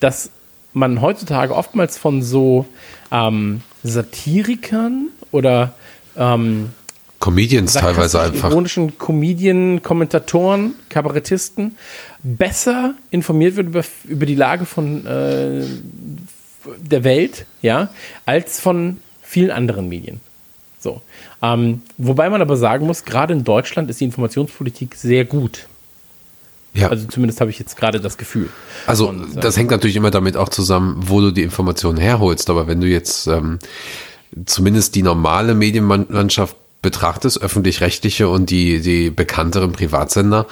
dass man heutzutage oftmals von so ähm, Satirikern oder ähm, Comedians teilweise einfach. ironischen Comedien, Kommentatoren, Kabarettisten besser informiert wird über, über die Lage von äh, der Welt, ja, als von vielen anderen Medien. So. Ähm, wobei man aber sagen muss, gerade in Deutschland ist die Informationspolitik sehr gut. Ja. Also zumindest habe ich jetzt gerade das Gefühl. Also Und, äh, das hängt natürlich immer damit auch zusammen, wo du die Informationen herholst. Aber wenn du jetzt ähm, zumindest die normale Medienlandschaft betrachtest, öffentlich-rechtliche und die, die bekannteren Privatsender,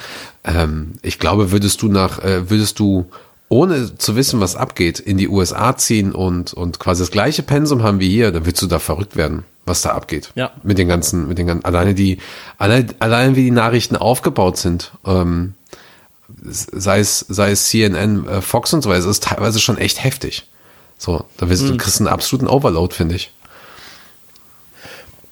ähm, ich glaube, würdest du nach, äh, würdest du ohne zu wissen, was abgeht, in die USA ziehen und, und quasi das gleiche Pensum haben wie hier, dann würdest du da verrückt werden, was da abgeht. Ja. Mit den ganzen, mit den ganzen, alleine die, allein, allein wie die Nachrichten aufgebaut sind, ähm, sei es, sei es CNN, äh, Fox und so weiter, es ist teilweise schon echt heftig. So, da wirst du kriegst einen absoluten Overload, finde ich.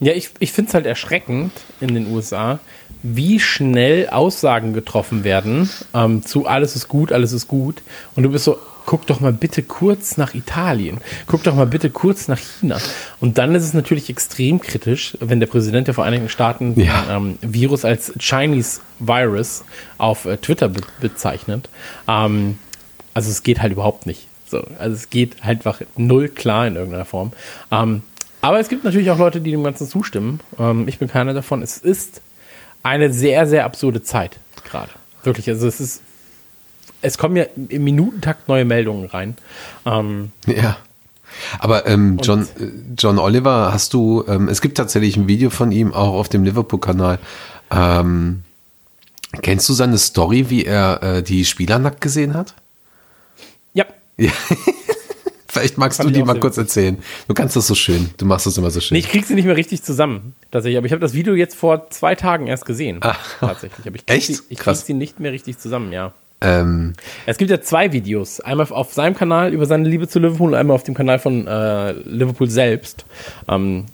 Ja, ich, ich finde es halt erschreckend in den USA, wie schnell Aussagen getroffen werden ähm, zu alles ist gut, alles ist gut. Und du bist so, guck doch mal bitte kurz nach Italien, guck doch mal bitte kurz nach China. Und dann ist es natürlich extrem kritisch, wenn der Präsident der Vereinigten Staaten Ja. ähm, Virus als Chinese Virus auf äh, Twitter be bezeichnet. Ähm, also es geht halt überhaupt nicht. So, also es geht halt einfach null klar in irgendeiner Form. Ähm, aber es gibt natürlich auch Leute, die dem Ganzen zustimmen. Ähm, ich bin keiner davon. Es ist eine sehr, sehr absurde Zeit gerade. Wirklich. Also es ist, es kommen ja im Minutentakt neue Meldungen rein. Ähm, Ja. Aber ähm, John, äh, John Oliver, hast du, ähm, es gibt tatsächlich ein Video von ihm auch auf dem Liverpool-Kanal. Ähm, kennst du seine Story, wie er äh, die Spieler nackt gesehen hat? ja, Ja. Vielleicht magst Fand du die mal kurz erzählen. Du kannst das so schön. Du machst das immer so schön. nee, ich krieg sie nicht mehr richtig zusammen. Tatsächlich. Aber ich habe das Video jetzt vor zwei Tagen erst gesehen. Tatsächlich. Aber ich krieg Echt? Sie, ich krieg sie nicht mehr richtig zusammen, ja. ähm, Es gibt ja zwei Videos. Einmal auf seinem Kanal über seine Liebe zu Liverpool und einmal auf dem Kanal von äh, Liverpool selbst. Ähm,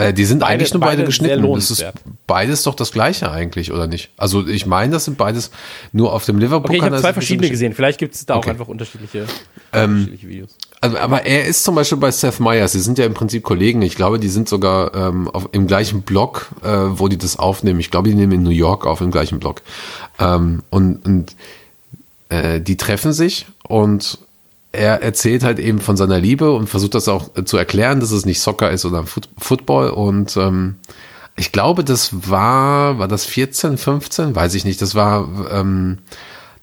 äh, die sind Beide- eigentlich nur beide, beide geschnitten. Das ist beides doch das gleiche eigentlich, oder nicht? Also ich meine, das sind beides nur auf dem okay, ich Liverpool-Kanal. habe zwei verschiedene gesehen. Vielleicht gibt es da Okay. auch einfach unterschiedliche, unterschiedliche Videos. Also, aber er ist zum Beispiel bei Seth Meyers, sie sind ja im Prinzip Kollegen. Ich glaube, die sind sogar ähm, auf, im gleichen Blog, äh, wo die das aufnehmen. Ich glaube, die nehmen in New York auf, im gleichen Blog. Ähm, und und äh, die treffen sich und er erzählt halt eben von seiner Liebe und versucht das auch äh, zu erklären, dass es nicht Soccer ist, Foot Football. Und ähm, ich glaube, das war, war das 14, 15? Weiß ich nicht. Das war, ähm,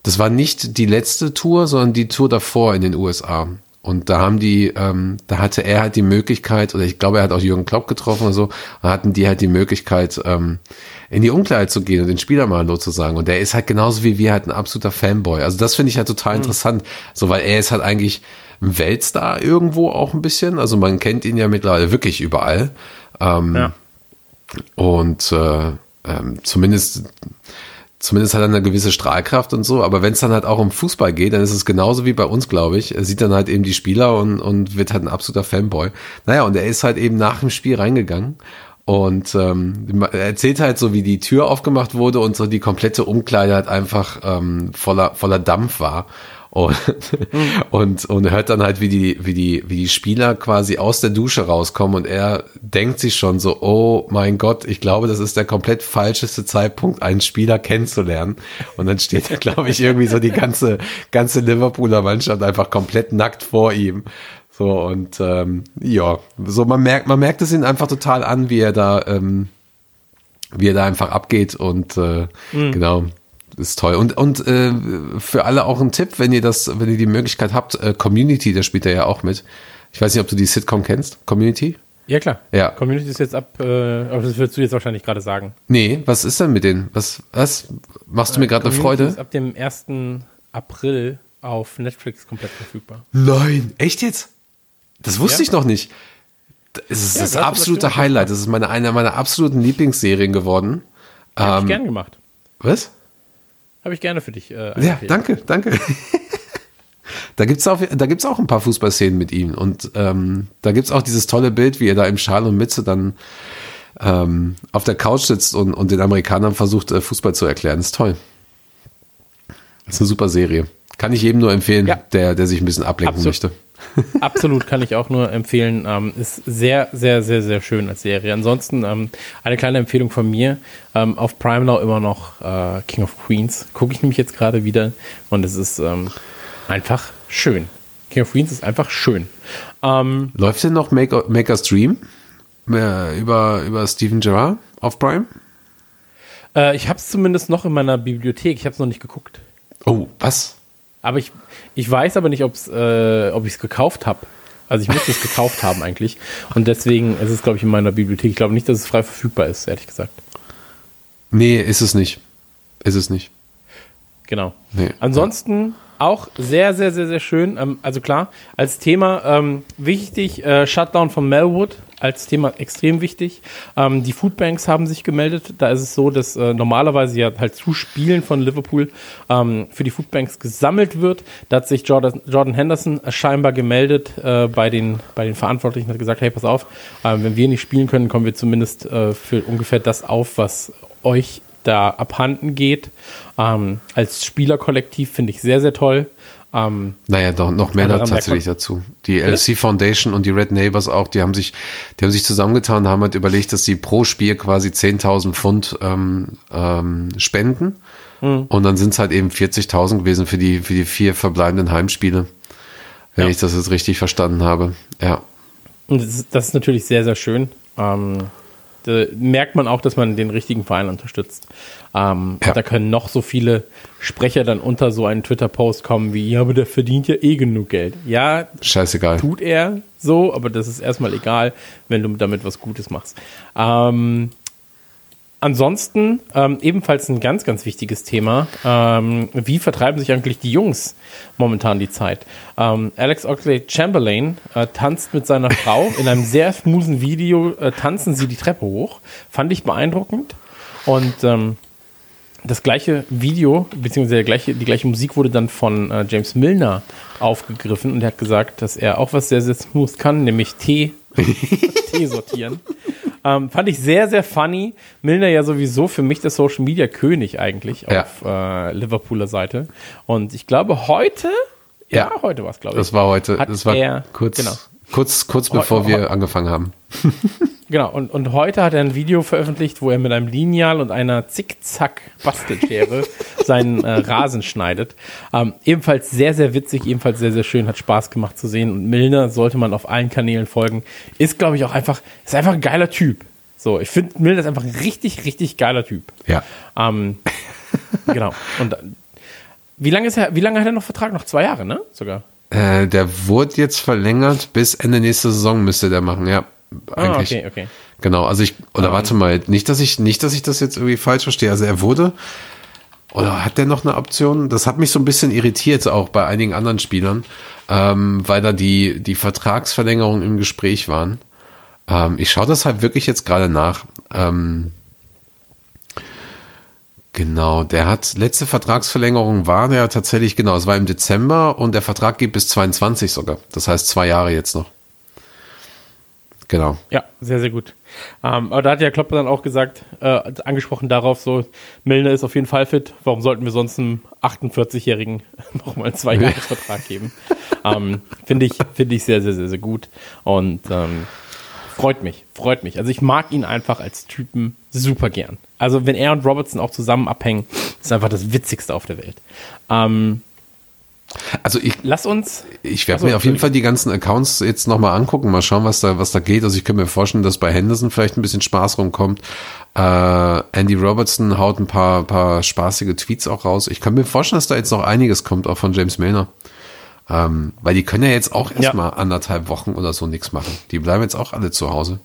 das war nicht die letzte Tour, sondern die Tour davor in den USA. Und da haben die, ähm, da hatte er halt die Möglichkeit, oder ich glaube, er hat auch Jürgen Klopp getroffen oder so, da hatten die halt die Möglichkeit, ähm, in die Unklarheit zu gehen und den Spieler mal Hallo zu sagen. Und der ist halt genauso wie wir halt ein absoluter Fanboy. Also das finde ich halt total interessant. So, weil er ist halt eigentlich ein Weltstar irgendwo auch ein bisschen. Also man kennt ihn ja mittlerweile wirklich überall. Ähm, Ja. und äh, ähm, zumindest zumindest hat er eine gewisse Strahlkraft und so, aber wenn es dann halt auch um Fußball geht, dann ist es genauso wie bei uns, glaube ich. Er sieht dann halt eben die Spieler und, und wird halt ein absoluter Fanboy. Naja, und er ist halt eben nach dem Spiel reingegangen und ähm, er erzählt halt so, wie die Tür aufgemacht wurde und so die komplette Umkleide halt einfach ähm, voller, voller Dampf war. Und, und, und hört dann halt, wie die, wie die, wie die Spieler quasi aus der Dusche rauskommen und er denkt sich schon so, oh mein Gott, ich glaube, das ist der komplett falscheste Zeitpunkt, einen Spieler kennenzulernen. Und dann steht da, glaube ich, irgendwie so die ganze, ganze Liverpooler Mannschaft einfach komplett nackt vor ihm. So, und ähm, ja, so man merkt, man merkt es ihn einfach total an, wie er da, ähm, wie er da einfach abgeht und äh, genau. Ist toll. Und, und äh, für alle auch ein Tipp, wenn ihr das, wenn ihr die Möglichkeit habt, äh, Community, da spielt er ja auch mit. Ich weiß nicht, ob du die Sitcom kennst, Community? Ja, klar. Ja. Community ist jetzt ab, äh, aber das würdest du jetzt wahrscheinlich gerade sagen. Nee, was ist denn mit denen? Was, was? Machst du mir gerade eine Freude? ist ab dem 1. April auf Netflix komplett verfügbar. Nein, echt jetzt? Das wusste Ja. ich noch nicht. Das ist Ja, das absolute Highlight. Das ist meine, eine meiner absoluten Lieblingsserien geworden. Habe Ähm, ich gerne gemacht. Was? Habe ich gerne für dich. Äh, Ja, danke, danke. da gibt's auch, da gibt's auch ein paar Fußballszenen mit ihm. Und ähm, da gibt's auch dieses tolle Bild, wie er da im Schal und Mütze dann ähm, auf der Couch sitzt und, und den Amerikanern versucht, äh, Fußball zu erklären. Das ist toll. Das ist eine super Serie. Kann ich jedem nur empfehlen, Ja. der, der sich ein bisschen ablenken Absolut. möchte. Absolut kann ich auch nur empfehlen. Ähm, ist sehr, sehr, sehr, sehr schön als Serie. Ansonsten ähm, eine kleine Empfehlung von mir. Ähm, auf Prime Now immer noch äh, King of Queens. Gucke ich nämlich jetzt gerade wieder und es ist ähm, einfach schön. King of Queens ist einfach schön. Ähm, Läuft denn noch Make, Maker's Dream äh, über, über Steven Gerrard auf Prime? äh, ich habe es zumindest noch in meiner Bibliothek. Ich habe es noch nicht geguckt. Oh, was? Aber ich, ich weiß aber nicht, ob's, äh, ob ich es gekauft habe. Also ich müsste es gekauft haben eigentlich. Und deswegen ist es, glaube ich, in meiner Bibliothek. Ich glaube nicht, dass es frei verfügbar ist, ehrlich gesagt. Nee, ist es nicht. Ist es nicht. Genau. Nee. Ansonsten auch sehr, sehr, sehr, sehr schön. Ähm, also klar, als Thema ähm, wichtig, äh, Shutdown von Melwood als Thema extrem wichtig. Ähm, die Foodbanks haben sich gemeldet. Da ist es so, dass äh, normalerweise ja halt zu Spielen von Liverpool ähm, für die Foodbanks gesammelt wird. Da hat sich Jordan, Jordan Henderson scheinbar gemeldet äh, bei, den, bei den Verantwortlichen und hat gesagt, hey, pass auf, äh, wenn wir nicht spielen können, kommen wir zumindest äh, für ungefähr das auf, was euch da abhanden geht. Ähm, als Spielerkollektiv finde ich sehr, sehr toll. Ähm, Naja, doch, noch mehr tatsächlich dazu. Die LC Foundation und die Red Neighbors auch, die haben sich, die haben sich zusammengetan und haben halt überlegt, dass sie pro Spiel quasi 10.000 Pfund ähm, ähm, spenden. Mhm. Und dann sind es halt eben 40.000 gewesen für die, für die vier verbleibenden Heimspiele. Wenn Ja. ich das jetzt richtig verstanden habe. Ja. und das ist, das ist natürlich sehr, sehr schön. Ähm, da merkt man auch, dass man den richtigen Verein unterstützt. Ähm, Ja. Da können noch so viele Sprecher dann unter so einen Twitter-Post kommen wie, ja, aber der verdient ja eh genug Geld. Ja, Scheißegal. tut er so, aber das ist erstmal egal, wenn du damit was Gutes machst. Ähm, ansonsten ähm, ebenfalls ein ganz, ganz wichtiges Thema. Ähm, wie vertreiben sich eigentlich die Jungs momentan die Zeit? Ähm, Alex Oxley Chamberlain äh, tanzt mit seiner Frau in einem sehr smoothen Video, äh, tanzen sie die Treppe hoch. Fand ich beeindruckend. Und ähm, das gleiche Video, beziehungsweise gleiche, die gleiche Musik wurde dann von äh, James Milner aufgegriffen und er hat gesagt, dass er auch was sehr, sehr smooth kann, nämlich Tee, Tee sortieren. Ähm, fand ich sehr, sehr funny. Milner ja sowieso für mich der Social Media König eigentlich Ja. auf äh, Liverpooler Seite. Und ich glaube, heute, ja, Ja. heute war es, glaube ich. Das war heute, Hat das war er- kurz, genau. Kurz, kurz bevor wir angefangen haben. Genau, und, und heute hat er ein Video veröffentlicht, wo er mit einem Lineal und einer Zickzack-Bastelschere seinen äh, Rasen schneidet. Ähm, ebenfalls sehr, sehr witzig, ebenfalls sehr, sehr schön, hat Spaß gemacht zu sehen. Und Milner sollte man auf allen Kanälen folgen. Ist, glaube ich, auch einfach, ist einfach ein geiler Typ. So, ich finde, Milner ist einfach ein richtig, richtig geiler Typ. Ja. Ähm, genau. Und äh, wie lange ist er, wie lange hat er noch Vertrag? Noch zwei Jahre, ne? Sogar. Äh, der wurde jetzt verlängert bis Ende nächste Saison müsste der machen, ja. Ah, Eigentlich. okay, okay. Genau, also ich, oder warte mal, nicht, dass ich, nicht, dass ich das jetzt irgendwie falsch verstehe. Also er wurde, oder hat der noch eine Option? Das hat mich so ein bisschen irritiert, auch bei einigen anderen Spielern, ähm, weil da die, die Vertragsverlängerungen im Gespräch waren. Ähm, ich schaue das halt wirklich jetzt gerade nach. Ähm, genau, der hat, letzte Vertragsverlängerung war der tatsächlich, genau, es war im Dezember und der Vertrag geht bis 22 sogar. Das heißt zwei Jahre jetzt noch. Genau. Ja, sehr, sehr gut. Ähm, aber da hat ja Klopp dann auch gesagt, äh, angesprochen darauf, so, Milner ist auf jeden Fall fit. Warum sollten wir sonst einem 48-Jährigen nochmal einen Zweijahresvertrag geben? ähm, Finde ich, finde ich sehr, sehr, sehr, sehr gut. Und ähm, freut mich, freut mich. Also ich mag ihn einfach als Typen super gern. Also wenn er und Robertson auch zusammen abhängen, ist einfach das Witzigste auf der Welt. Ähm, Also ich, Lass uns. ich werde mir auf jeden. Fall die ganzen Accounts jetzt nochmal angucken, mal schauen, was da, was da geht. Also ich könnte mir vorstellen, dass bei Henderson vielleicht ein bisschen Spaß rumkommt. Äh, Andy Robertson haut ein paar, paar spaßige Tweets auch raus. Ich kann mir vorstellen, dass da jetzt noch einiges kommt, auch von James Milner. Ähm, weil die können ja jetzt auch Ja. erstmal anderthalb Wochen oder so nichts machen. Die bleiben jetzt auch alle zu Hause.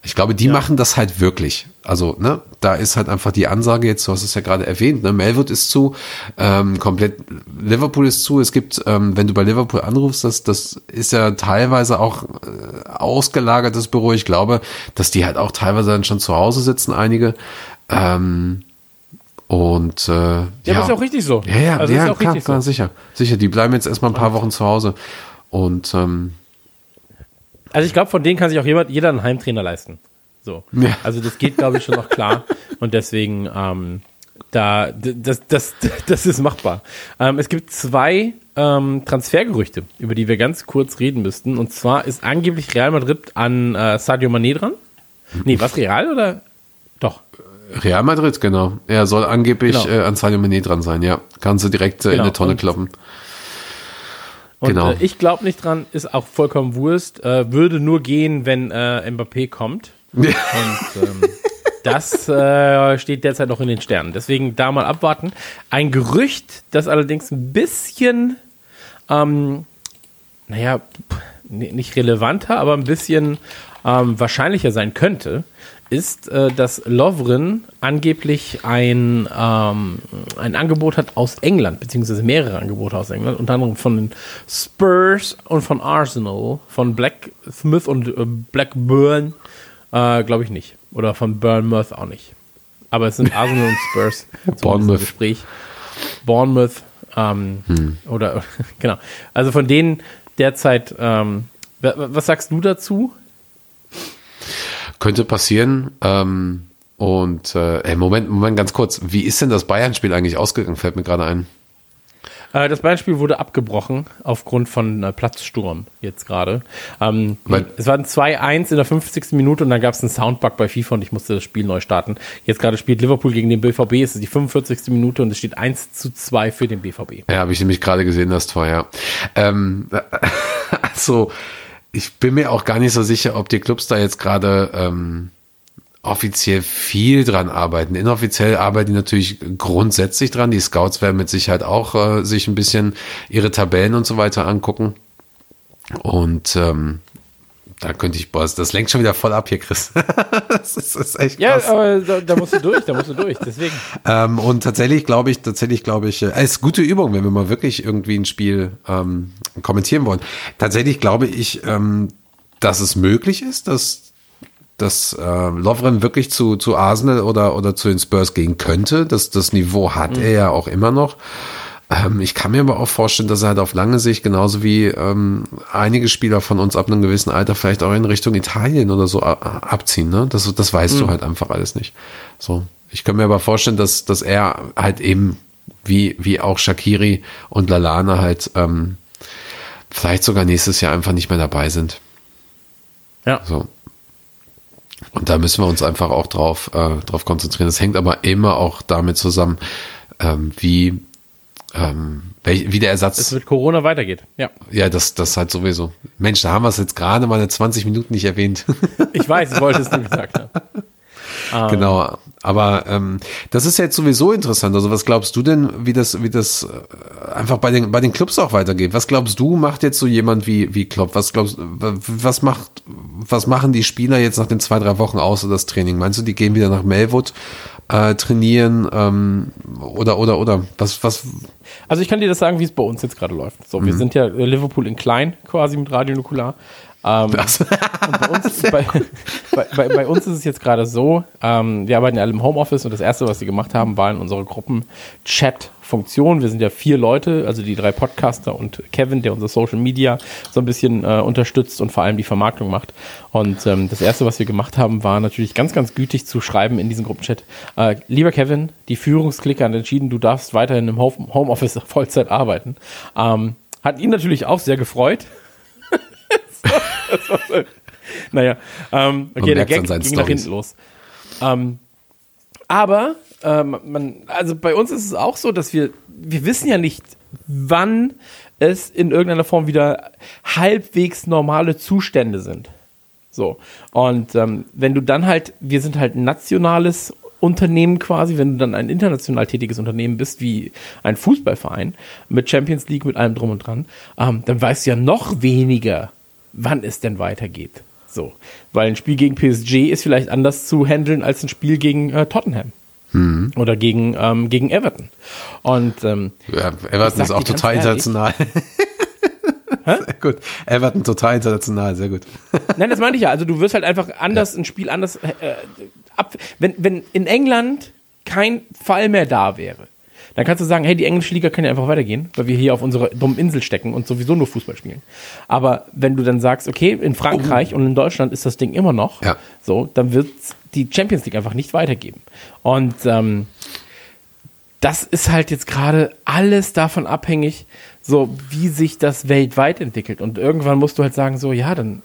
Ich glaube, die machen das halt wirklich. Also, ne, da ist halt einfach die Ansage jetzt, du hast es ja gerade erwähnt, ne, Melwood ist zu, ähm, komplett Liverpool ist zu. Es gibt, ähm, wenn du bei Liverpool anrufst, das, das ist ja teilweise auch äh, ausgelagertes Büro. Ich glaube, dass die halt auch teilweise dann schon zu Hause sitzen, einige. Ähm, und äh, ja, Ja, aber ist auch richtig so. ja, ja, also ja klar, klar, so. sicher. Sicher, die bleiben jetzt erstmal ein paar Wochen zu Hause. Und ähm, Also ich glaube, von denen kann sich auch jemand, jeder einen Heimtrainer leisten. So. Ja. Also das geht, glaube ich, schon noch klar. Und deswegen, ähm, da, das, das, das ist machbar. Ähm, es gibt zwei ähm, Transfergerüchte, über die wir ganz kurz reden müssten. Und zwar ist angeblich Real Madrid an äh, Sadio Mané dran. Nee, was Real oder? Doch. Real Madrid, genau. Er soll angeblich Genau. äh, an Sadio Mané dran sein, ja. Kannst du direkt äh, in Genau. eine Tonne Und- kloppen. Und Genau. äh, ich glaube nicht dran, ist auch vollkommen Wurst. Äh, würde nur gehen, wenn äh, Mbappé kommt. Und ähm, das äh, steht derzeit noch in den Sternen. Deswegen da mal abwarten. Ein Gerücht, das allerdings ein bisschen, ähm, naja, nicht relevanter, aber ein bisschen ähm, wahrscheinlicher sein könnte, ist, äh, dass Lovren angeblich ein, ähm, ein Angebot hat aus England, beziehungsweise mehrere Angebote aus England, unter anderem von den Spurs und von Arsenal, von Black Smith und äh, Blackburn, äh, glaube ich nicht. Oder von Bournemouth auch nicht. Aber es sind Arsenal und Spurs. im Bournemouth. Gespräch. Bournemouth. Ähm, Oder, genau. Also von denen derzeit, ähm, wa- wa- was sagst du dazu? Könnte passieren. Ähm, und äh, ey, Moment, Moment, ganz kurz. Wie ist denn das Bayern-Spiel eigentlich ausgegangen? Fällt mir gerade ein. Äh, das Beispiel wurde abgebrochen aufgrund von äh, Platzsturm jetzt gerade. Ähm, es war ein 2-1 in der 50. Minute und dann gab es einen Soundbug bei FIFA und ich musste das Spiel neu starten. Jetzt gerade spielt Liverpool gegen den BVB, es ist die 45. Minute und es steht 1 zu 2 für den BVB. Ja, habe ich nämlich gerade gesehen, das Tor, ja. Ähm, also, ich bin mir auch gar nicht so sicher, ob die Clubs da jetzt gerade ähm, offiziell viel dran arbeiten. Inoffiziell arbeiten die natürlich grundsätzlich dran. Die Scouts werden mit Sicherheit auch äh, sich ein bisschen ihre Tabellen und so weiter angucken. Und ähm, da könnte ich, boah, das lenkt schon wieder voll ab hier, Chris. das, ist, das ist echt Ja, krass. aber da, da musst du durch, da musst du durch, deswegen. Ähm, und tatsächlich glaube ich, tatsächlich glaube ich, äh, es ist gute Übung, wenn wir mal wirklich irgendwie ein Spiel ähm, kommentieren wollen. Tatsächlich glaube ich, ähm, dass es möglich ist, dass dass äh, Lovren wirklich zu, zu Arsenal oder, oder zu den Spurs gehen könnte. Das, das Niveau hat er ja auch immer noch. Ähm, ich kann mir aber auch vorstellen, dass er halt auf lange Sicht, genauso wie ähm, einige Spieler von uns ab einem gewissen Alter, vielleicht auch in Richtung Italien oder so a- abziehen. Ne? Das, das weißt du halt einfach alles nicht. So, ich kann mir aber vorstellen, dass, dass er halt eben, wie, wie auch Shakiri und Lalana halt ähm, vielleicht sogar nächstes Jahr einfach nicht mehr dabei sind. Ja. So. Und da müssen wir uns einfach auch drauf, äh, drauf konzentrieren. Das hängt aber immer auch damit zusammen, ähm, wie, ähm, wie der Es Ersatz, mit Corona weitergeht. Ja. ja, das, das halt sowieso. Mensch, da haben wir es jetzt gerade mal eine 20 Minuten nicht erwähnt. Ich weiß, ich wollte es nur gesagt haben. genau. Aber ähm, das ist jetzt sowieso interessant. Also was glaubst du denn, wie das, wie das äh, einfach bei den, bei den Clubs auch weitergeht? Was glaubst du, macht jetzt so jemand wie, wie Klopp? Was glaubst was macht, was machen die Spieler jetzt nach den zwei, drei Wochen außer das Training? Meinst du, die gehen wieder nach Melwood äh, trainieren ähm, oder oder oder was was Also ich kann dir das sagen, wie es bei uns jetzt gerade läuft. So, wir Mhm. sind ja Liverpool in klein quasi mit Radio Nukular. Ähm, bei, uns, bei, bei, bei, uns ist es jetzt gerade so, ähm, wir arbeiten ja alle im Homeoffice und das erste, was wir gemacht haben, war in unserer Gruppen-Chat-Funktion. Wir sind ja vier Leute, also die drei Podcaster und Kevin, der unser Social Media so ein bisschen äh, unterstützt und vor allem die Vermarktung macht. Und ähm, das erste, was wir gemacht haben, war natürlich ganz, ganz gütig zu schreiben in diesem Gruppenchat. Äh, lieber Kevin, die Führungsklicker hat entschieden, du darfst weiterhin im Home- Homeoffice Vollzeit arbeiten. Ähm, hat ihn natürlich auch sehr gefreut. Naja, ähm, okay, der Gag ging nach Storys. hinten los. Ähm, aber ähm, man, also bei uns ist es auch so, dass wir, wir wissen ja nicht, wann es in irgendeiner Form wieder halbwegs normale Zustände sind. So. Und ähm, wenn du dann halt, wir sind halt ein nationales Unternehmen quasi, wenn du dann ein international tätiges Unternehmen bist, wie ein Fußballverein, mit Champions League, mit allem drum und dran, ähm, dann weißt du ja noch weniger, wann es denn weitergeht. So. Weil ein Spiel gegen PSG ist vielleicht anders zu handeln als ein Spiel gegen äh, Tottenham. Mhm. Oder gegen, ähm, gegen Everton. Und ähm, Ja, Everton ist auch total international. sehr gut. Everton total international, sehr gut. Nein, das meinte ich ja. Also du wirst halt einfach anders, ein Spiel anders äh, ab. Wenn, wenn in England kein Fall mehr da wäre, dann kannst du sagen, hey, die englische Liga kann ja einfach weitergehen, weil wir hier auf unserer dummen Insel stecken und sowieso nur Fußball spielen. Aber wenn du dann sagst, okay, in Frankreich und in Deutschland ist das Ding immer noch, Ja. so, dann wird die Champions League einfach nicht weitergeben. Und ähm, das ist halt jetzt gerade alles davon abhängig, so wie sich das weltweit entwickelt. Und irgendwann musst du halt sagen, so, ja, dann.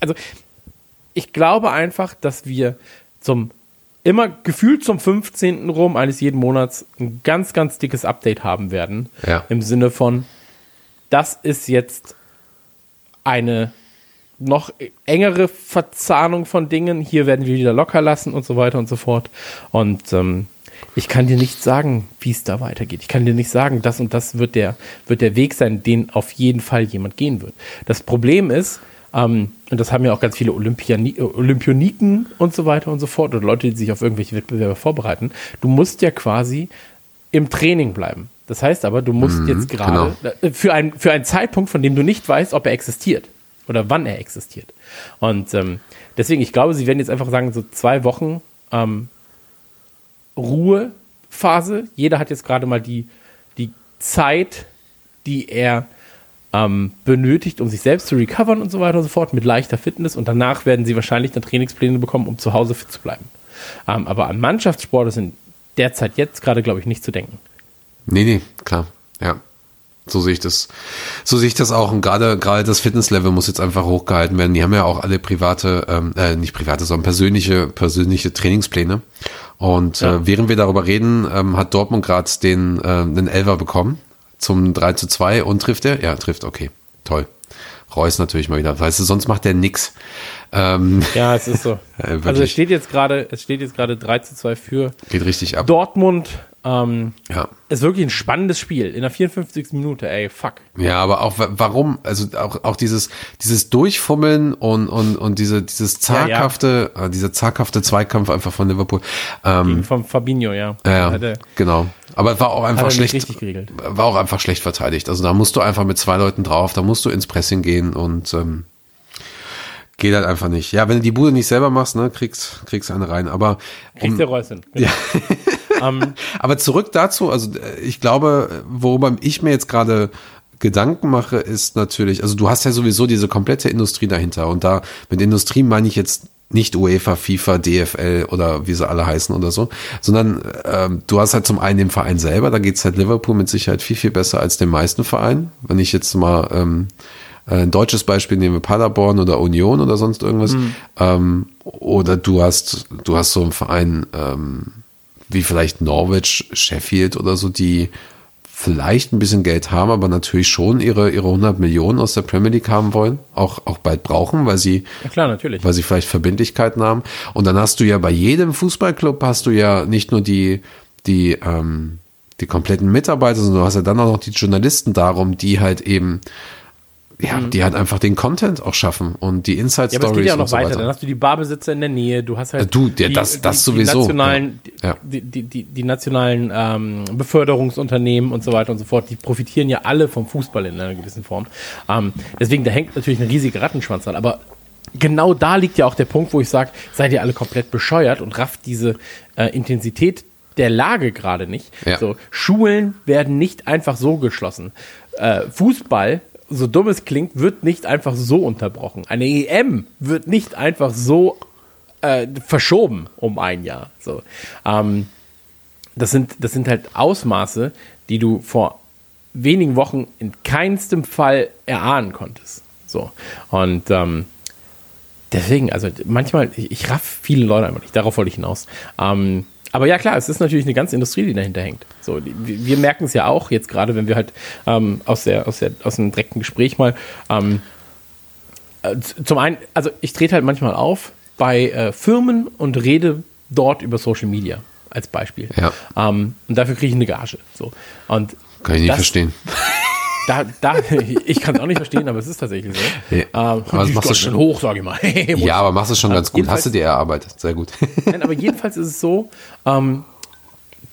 Also, ich glaube einfach, dass wir zum immer gefühlt zum 15. rum eines jeden Monats ein ganz, ganz dickes Update haben werden. Ja. Im Sinne von, das ist jetzt eine noch engere Verzahnung von Dingen. Hier werden wir wieder locker lassen und so weiter und so fort. Und ähm, ich kann dir nicht sagen, wie es da weitergeht. Ich kann dir nicht sagen, das und das wird der, wird der Weg sein, den auf jeden Fall jemand gehen wird. Das Problem ist, ähm, und das haben ja auch ganz viele Olympiani Olympioniken und so weiter und so fort oder Leute, die sich auf irgendwelche Wettbewerbe vorbereiten, du musst ja quasi im Training bleiben. Das heißt aber, du musst jetzt gerade äh, für, ein, für einen Zeitpunkt, von dem du nicht weißt, ob er existiert oder wann er existiert. Und ähm, deswegen, ich glaube, sie werden jetzt einfach sagen, so zwei Wochen ähm, Ruhephase. Jeder hat jetzt gerade mal die, die Zeit, die er ähm, benötigt, um sich selbst zu recovern und so weiter und so fort, mit leichter Fitness. Und danach werden sie wahrscheinlich dann Trainingspläne bekommen, um zu Hause fit zu bleiben. Ähm, aber an Mannschaftssport ist in der Zeit jetzt gerade, glaube ich, nicht zu denken. Nee, nee, klar. Ja. So sehe ich das. So sehe ich das auch. Und gerade, gerade das Fitnesslevel muss jetzt einfach hochgehalten werden. Die haben ja auch alle private, ähm, äh, nicht private, sondern persönliche, persönliche Trainingspläne. Und Ja. äh, während wir darüber reden, ähm, hat Dortmund gerade den, äh, den Elfer bekommen zum 3 zu 2 und trifft er? Ja, trifft, okay. Toll. Reus natürlich mal wieder. Weißt du, sonst macht der nix. Ähm, Ja, es ist so. Ja, also es steht jetzt gerade, es steht jetzt gerade 3 zu 2 für geht richtig ab. Dortmund. Ähm, Ja. ist wirklich ein spannendes Spiel. In der 54. Minute, ey, fuck. Ja, aber auch wa- warum, also auch, auch dieses, dieses Durchfummeln und, und, und diese, dieses Ja, ja. zaghafte, äh, dieser zaghafte Zweikampf einfach von Liverpool. Ähm, Von Fabinho, ja. ja, Hat ja, er- genau. Aber war auch einfach schlecht, war auch einfach schlecht verteidigt. Also da musst du einfach mit zwei Leuten drauf, da musst du ins Pressing gehen und, ähm, geht halt einfach nicht. Ja, wenn du die Bude nicht selber machst, ne, kriegst, kriegst eine rein. Aber, Kriegst um, du Reus hin. Genau. ähm, Aber zurück dazu, also äh, ich glaube, worüber ich mir jetzt gerade Gedanken mache, ist natürlich, also du hast ja sowieso diese komplette Industrie dahinter und da mit Industrie meine ich jetzt nicht UEFA, FIFA, DFL oder wie sie alle heißen oder so, sondern ähm, du hast halt zum einen den Verein selber, da geht's halt Liverpool mit Sicherheit viel, viel besser als den meisten Vereinen. Wenn ich jetzt mal ähm, ein deutsches Beispiel nehme, Paderborn oder Union oder sonst irgendwas, ähm, oder du hast, du hast so einen Verein, ähm, wie vielleicht Norwich, Sheffield oder so, die vielleicht ein bisschen Geld haben, aber natürlich schon ihre, ihre 100 Millionen aus der Premier League haben wollen, auch, auch bald brauchen, weil sie, ja klar, natürlich. weil sie vielleicht Verbindlichkeiten haben. Und dann hast du ja bei jedem Fußballclub hast du ja nicht nur die, die, ähm, die kompletten Mitarbeiter, sondern du hast ja dann auch noch die Journalisten darum, die halt eben, ja, die halt einfach den Content auch schaffen und die Inside Mhm. Ja, aber es Stories geht ja auch noch so weiter. weiter. Dann hast du die Barbesitzer in der Nähe, du hast halt du, ja, das- das sowieso, Die nationalen, ja. Die, die, die, die nationalen ähm, Beförderungsunternehmen und so weiter und so fort, die profitieren ja alle vom Fußball in einer gewissen Form. Ähm, deswegen, da hängt natürlich ein riesiger Rattenschwanz dran. Aber genau da liegt ja auch der Punkt, wo ich sage, seid ihr alle komplett bescheuert und rafft diese äh, Intensität der Lage gerade nicht. Ja. So, Schulen werden nicht einfach so geschlossen. Äh, Fußball, so dumm es klingt, wird nicht einfach so unterbrochen. Eine EM wird nicht einfach so äh, verschoben um ein Jahr. So, ähm, das sind das sind halt Ausmaße, die du vor wenigen Wochen in keinstem Fall erahnen konntest. So und ähm, deswegen, also manchmal, ich, ich raff viele Leute einfach nicht, darauf wollte ich hinaus. Ähm, aber ja klar, es ist natürlich eine ganze Industrie, die dahinter hängt. So, wir merken es ja auch jetzt gerade, wenn wir halt ähm, aus der aus der aus einem direkten Gespräch mal ähm, äh, zum einen, also ich trete halt manchmal auf bei äh, Firmen und rede dort über Social Media als Beispiel. Ja. Ähm, und dafür kriege ich eine Gage. So und Kann ich nicht das- verstehen. Da, da, ich kann es auch nicht verstehen, aber es ist tatsächlich so. Nee. Ähm, Aber das machst du schon- schön hoch, sage ich mal. Ja, aber machst du schon ganz gut. Hast du dir erarbeitet. Sehr gut. Nein, aber jedenfalls ist es so, ähm,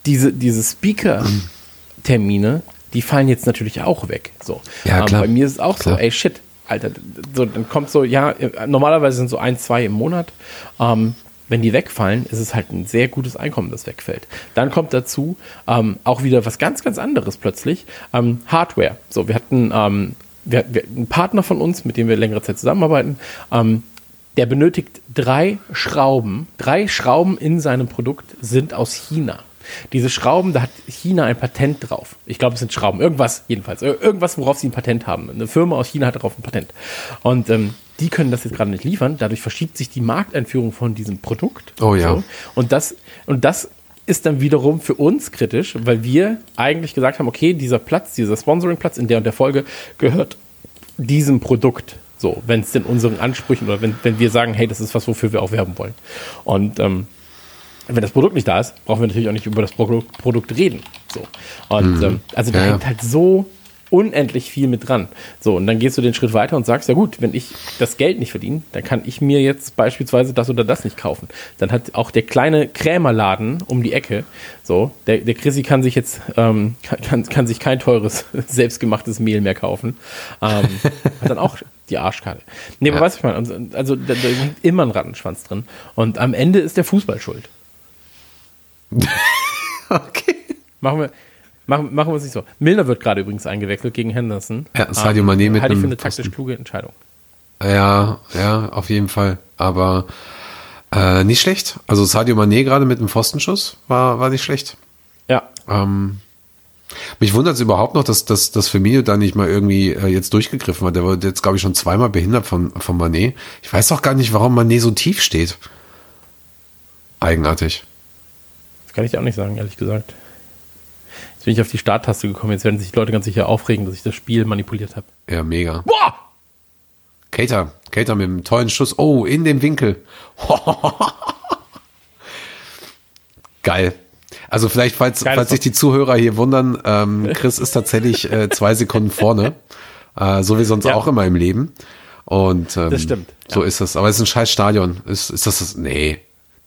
diese, diese Speaker-Termine, die fallen jetzt natürlich auch weg. So. Ja, ähm, klar. Bei mir ist es auch Klar. so, ey shit, Alter, so, dann kommt so, ja, äh, normalerweise sind so ein, zwei im Monat. Ähm, wenn die wegfallen, ist es halt ein sehr gutes Einkommen, das wegfällt. Dann kommt dazu ähm, auch wieder was ganz, ganz anderes plötzlich. Ähm, Hardware. So, wir hatten, ähm, wir, wir, einen Partner von uns, mit dem wir längere Zeit zusammenarbeiten, ähm, der benötigt drei Schrauben. Drei Schrauben in seinem Produkt sind aus China. Diese Schrauben, da hat China ein Patent drauf. Ich glaube, es sind Schrauben. Irgendwas jedenfalls. Ir- Irgendwas, worauf sie ein Patent haben. Eine Firma aus China hat darauf ein Patent. Und ähm, die können das jetzt gerade nicht liefern. Dadurch verschiebt sich die Markteinführung von diesem Produkt. Oh ja. Und das, und das ist dann wiederum für uns kritisch, weil wir eigentlich gesagt haben, okay, dieser Platz, dieser Sponsoring-Platz in der und der Folge gehört diesem Produkt. So, wenn es denn unseren Ansprüchen oder wenn, wenn wir sagen, hey, das ist was, wofür wir auch werben wollen. Und ähm, wenn das Produkt nicht da ist, brauchen wir natürlich auch nicht über das Produkt, Produkt reden. So. Und ähm, also da Ja, hängt halt so unendlich viel mit dran. So, und dann gehst du den Schritt weiter und sagst, ja gut, wenn ich das Geld nicht verdiene, dann kann ich mir jetzt beispielsweise das oder das nicht kaufen. Dann hat auch der kleine Krämerladen um die Ecke, so, der, der Chrissy kann sich jetzt, ähm, kann, kann, sich kein teures, selbstgemachtes Mehl mehr kaufen. Ähm, hat dann auch die Arschkarte. Nee, aber Ja. weißt du, ich meine? Also da, da ist immer ein Rattenschwanz drin. Und am Ende ist der Fußball schuld. Okay. Machen wir, machen, machen wir es nicht so. Milner wird gerade übrigens eingewechselt gegen Henderson. Ja, Sadio Mané mit Halte ich für eine taktisch kluge Entscheidung. Ja, ja, auf jeden Fall. Aber äh, nicht schlecht. Also Sadio Mané gerade mit einem Pfostenschuss war, war nicht schlecht. Ja. Ähm, mich wundert es überhaupt noch, dass, dass, dass Firmino da nicht mal irgendwie äh, jetzt durchgegriffen hat. Der wurde jetzt, glaube ich, schon zweimal behindert von, von Mané. Ich weiß doch gar nicht, warum Mané so tief steht. Eigenartig. Das kann ich dir auch nicht sagen, ehrlich gesagt. Jetzt bin ich auf die Starttaste gekommen. Jetzt werden sich die Leute ganz sicher aufregen, dass ich das Spiel manipuliert habe. Ja, mega. Boah! Cater, Cater mit einem tollen Schuss. Oh, in dem Winkel. Geil. Also vielleicht, falls, falls sich die Zuhörer hier wundern, ähm, Chris ist tatsächlich äh, zwei Sekunden vorne. Äh, so wie sonst Ja. auch immer im Leben. Und ähm, Das stimmt, So ist es. Aber es ist ein scheiß Stadion. Ist, ist das das? Nee.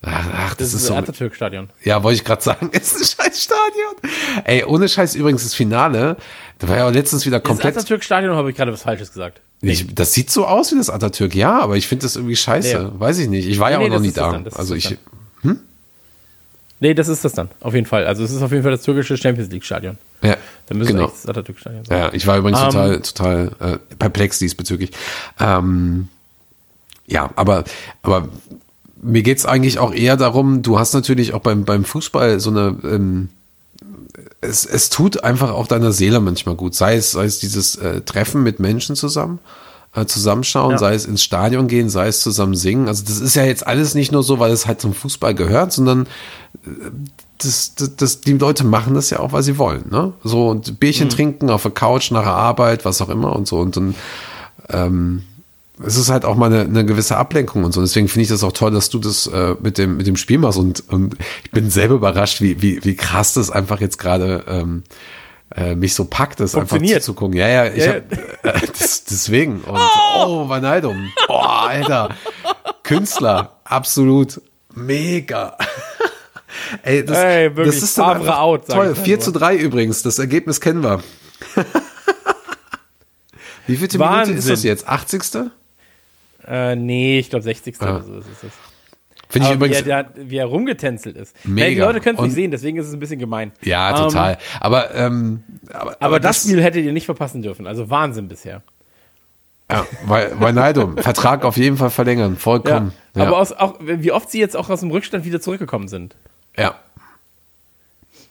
Ach, ach, das, Das, ist, ist so. das Atatürk-Stadion. Ja, wollte ich gerade sagen, es ist ein scheiß Stadion. Ey, ohne Scheiß übrigens das Finale. Da war ja auch letztens wieder Das komplett. Atatürk-Stadion habe ich gerade was Falsches gesagt. Ich, das sieht so aus wie das Atatürk, ja, aber ich finde das irgendwie scheiße. Nee. Weiß ich nicht. Ich war ja Nee, auch nee, noch das nie das da. dann, das Also das ich, dann. Nee, das ist das dann. Auf jeden Fall. Also es ist auf jeden Fall das türkische Champions League-Stadion. ja, Da müssen genau. das Atatürk-Stadion sein. Ja, ich war übrigens Ähm, total, total äh, perplex diesbezüglich. Ähm, ja, aber, aber mir geht's eigentlich auch eher darum, du hast natürlich auch beim, beim Fußball so eine, ähm, es, es tut einfach auch deiner Seele manchmal gut. Sei es, sei es dieses äh, Treffen mit Menschen zusammen, äh, zusammenschauen, Ja. sei es ins Stadion gehen, sei es zusammen singen. Also das ist ja jetzt alles nicht nur so, weil es halt zum Fußball gehört, sondern äh, das, das, das, die Leute machen das ja auch, weil sie wollen, ne? So und Bierchen trinken auf der Couch nach der Arbeit, was auch immer und so und dann ähm, es ist halt auch mal eine, eine gewisse Ablenkung und so. Deswegen finde ich das auch toll, dass du das äh, mit dem mit dem Spiel machst und und ich bin selber überrascht, wie wie wie krass das einfach jetzt gerade ähm, äh, mich so packt, das einfach Funktioniert. zuzugucken. Ja, ja, ich Ja, hab, äh, das, deswegen und oh. Oh, Alter. Künstler, absolut mega. Ey, das, Ey, wirklich, das ist dann out, toll. ich dann 4 nur. zu 3 übrigens, das Ergebnis kennen wir. Wie viele Minute ist das jetzt? 80. Äh, nee, ich glaube 60. Ja. oder so ist es. Finde ich Aber wie übrigens. er, der, wie er rumgetänzelt ist. Mega. Ja, die Leute können es nicht sehen, deswegen ist es ein bisschen gemein. Ja, Ähm, total. aber, ähm, aber, Aber das Spiel hättet ihr nicht verpassen dürfen. Also Wahnsinn bisher. Ja, Neidum. Vertrag auf jeden Fall verlängern. Vollkommen. Ja. Aber aus, auch, wie oft sie jetzt auch aus dem Rückstand wieder zurückgekommen sind. ja.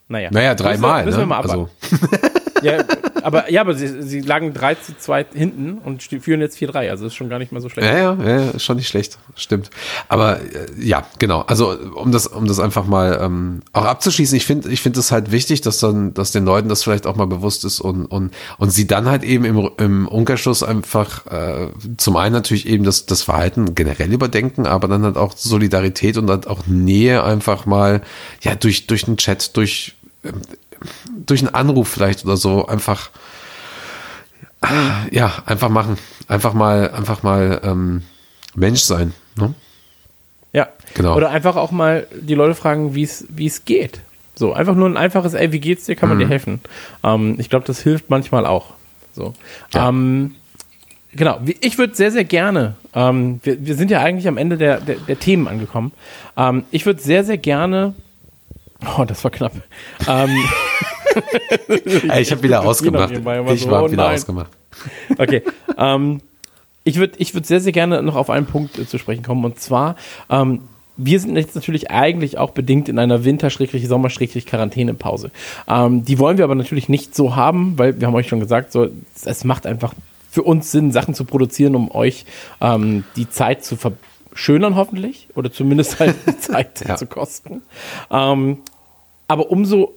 Naja. Naja, Müssen wir- dreimal. Müssen wir ne? mal also, abwarten. Ja, aber, ja, aber sie, sie lagen 3 zu 2 hinten und führen jetzt 4-3. Also ist schon gar nicht mal so schlecht. Ja, ja, ja, schon nicht schlecht, stimmt. Aber äh, ja, genau. Also um das, um das einfach mal ähm, auch abzuschließen, ich finde, ich finde es halt wichtig, dass dann, dass den Leuten das vielleicht auch mal bewusst ist und und und sie dann halt eben im, im Umkehrschluss einfach äh, zum einen natürlich eben das das Verhalten generell überdenken, aber dann halt auch Solidarität und halt auch Nähe einfach mal ja durch durch einen Chat, durch ähm, durch einen Anruf vielleicht oder so einfach ja, einfach machen. Einfach mal, einfach mal ähm, Mensch sein. Ne? Ja, Genau. Oder einfach auch mal die Leute fragen, wie es wie es geht. So, einfach nur ein einfaches, ey, wie geht's dir, kann man dir helfen. Ähm, ich glaube, das hilft manchmal auch. So. Ja. Ähm, genau, ich würde sehr, sehr gerne, ähm, wir, wir sind ja eigentlich am Ende der, der, der Themen angekommen. Ähm, ich würde sehr, sehr gerne, oh, das war knapp. Ähm, ich habe wieder ausgemacht. Ich so, war oh wieder nein. ausgemacht. Okay. ähm, ich würde ich würd sehr, sehr gerne noch auf einen Punkt äh, zu sprechen kommen. Und zwar, ähm, wir sind jetzt natürlich eigentlich auch bedingt in einer Winter-Sommer-Quarantänepause. Ähm, die wollen wir aber natürlich nicht so haben, weil wir haben euch schon gesagt, so, es- es macht einfach für uns Sinn, Sachen zu produzieren, um euch ähm, die Zeit zu verschönern, hoffentlich. Oder zumindest halt die Zeit Ja. zu kosten. Ähm, aber umso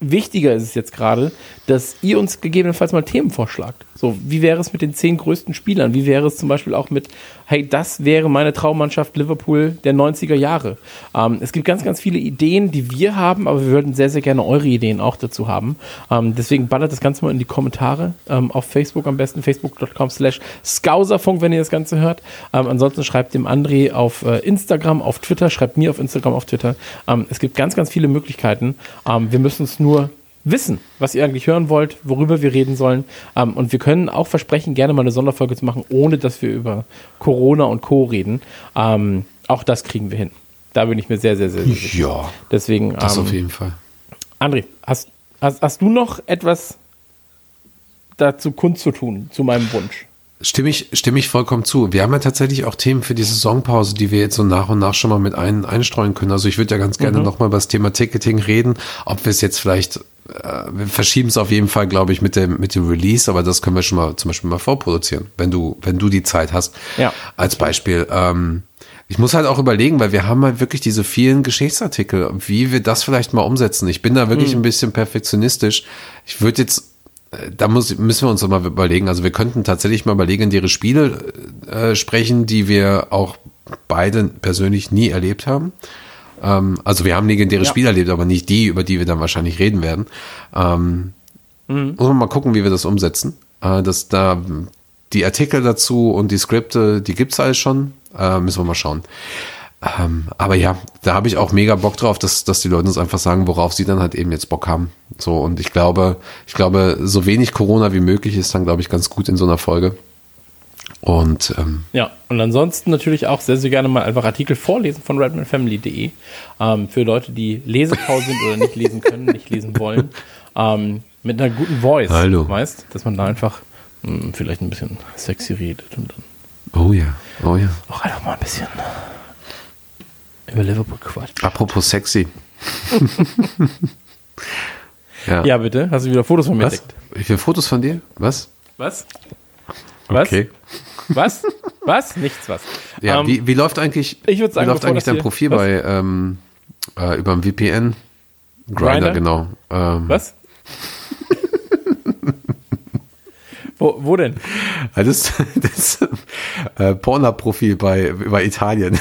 wichtiger ist es jetzt gerade, dass ihr uns gegebenenfalls mal Themen vorschlagt. So, wie wäre es mit den zehn größten Spielern? Wie wäre es zum Beispiel auch mit, hey, das wäre meine Traummannschaft Liverpool der 90er Jahre? Ähm, es gibt ganz, ganz viele Ideen, die wir haben, aber wir würden sehr, sehr gerne eure Ideen auch dazu haben. Ähm, deswegen ballert das Ganze mal in die Kommentare ähm, auf Facebook am besten, facebook.com slash Skauserfunk, wenn ihr das Ganze hört. Ähm, ansonsten schreibt dem André auf äh, Instagram, auf Twitter, schreibt mir auf Instagram, auf Twitter. Ähm, es gibt ganz, ganz viele Möglichkeiten. Ähm, wir müssen es nur wissen, was ihr eigentlich hören wollt, worüber wir reden sollen. Ähm, und wir können auch versprechen, gerne mal eine Sonderfolge zu machen, ohne dass wir über Corona und Co. reden. Ähm, auch das kriegen wir hin. Da bin ich mir sehr, sehr, sehr, sehr sicher. Ja, Deswegen, das ähm, auf jeden Fall. André, hast, hast, hast du noch etwas dazu kundzutun, zu meinem Wunsch? Stimme ich, stimme ich vollkommen zu. Wir haben ja tatsächlich auch Themen für die Saisonpause, die wir jetzt so nach und nach schon mal mit ein, einstreuen können. Also ich würde ja ganz gerne noch mal über das Thema Ticketing reden. Ob wir es jetzt vielleicht, äh, wir verschieben es auf jeden Fall, glaube ich, mit dem, mit dem Release, aber das können wir schon mal zum Beispiel mal vorproduzieren, wenn du, wenn du die Zeit hast. Ja. Als Beispiel. Ähm, ich muss halt auch überlegen, weil wir haben halt wirklich diese vielen Geschichtsartikel, wie wir das vielleicht mal umsetzen. Ich bin da wirklich ein bisschen perfektionistisch. Ich würde jetzt da muss, müssen wir uns noch mal überlegen. Also wir könnten tatsächlich mal über legendäre Spiele äh, sprechen, die wir auch beide persönlich nie erlebt haben. Ähm, also wir haben legendäre Ja. Spiele erlebt, aber nicht die, über die wir dann wahrscheinlich reden werden. Ähm, Mhm. Muss man mal gucken, wie wir das umsetzen. Äh, dass da die Artikel dazu und die Skripte, die gibt's alles schon. Äh, müssen wir mal schauen. Ähm, aber ja, da habe ich auch mega Bock drauf, dass, dass die Leute uns einfach sagen, worauf sie dann halt eben jetzt Bock haben. So, und ich glaube, ich glaube, so wenig Corona wie möglich ist dann, glaube ich, ganz gut in so einer Folge. Und ähm, Ja, und ansonsten natürlich auch sehr, sehr gerne mal einfach Artikel vorlesen von redmanfamily.de ähm, für Leute, die lesefaul sind oder nicht lesen können, nicht lesen wollen. Ähm, mit einer guten Voice, Hallo. weißt, dass man da einfach mh, vielleicht ein bisschen sexy redet und dann oh ja, oh ja. auch einfach mal ein bisschen über Liverpool quatscht. Apropos sexy. ja. Ja, bitte, hast du wieder Fotos von mir Was? entdeckt? Wie viele Fotos von dir? Was? Was? Was? Okay. Was? Was? Nichts was. Ja, Ähm, wie, wie läuft eigentlich, ich sagen, wie läuft eigentlich dein Profil was? bei ähm, äh, über dem VPN? Grinder, genau. Ähm, Was? wo, wo denn? Das, das äh, Pornhub-Profil bei, bei Italien.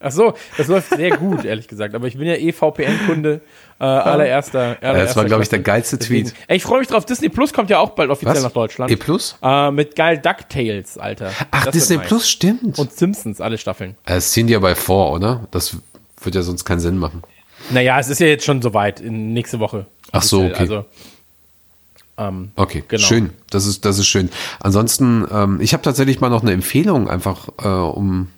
Ach so, das läuft sehr gut, ehrlich gesagt. Aber ich bin ja eh VPN-Kunde äh, allererster, allererster. das war, glaub ich, der geilste Deswegen- Tweet. Ey, ich freue mich drauf. Disney Plus kommt ja auch bald offiziell nach Deutschland. E Plus? Äh, mit geil DuckTales, Alter. Ach, Das Disney nice. Plus, stimmt. Und Simpsons, alle Staffeln. Äh, Das ziehen die ja bei vor, oder? Das wird ja sonst keinen Sinn machen. Naja, es ist ja jetzt schon soweit, in nächste Woche. Ach so, okay. Also, ähm, Okay, Genau. schön. Das ist, das ist schön. Ansonsten, ähm, ich habe tatsächlich mal noch eine Empfehlung einfach äh, um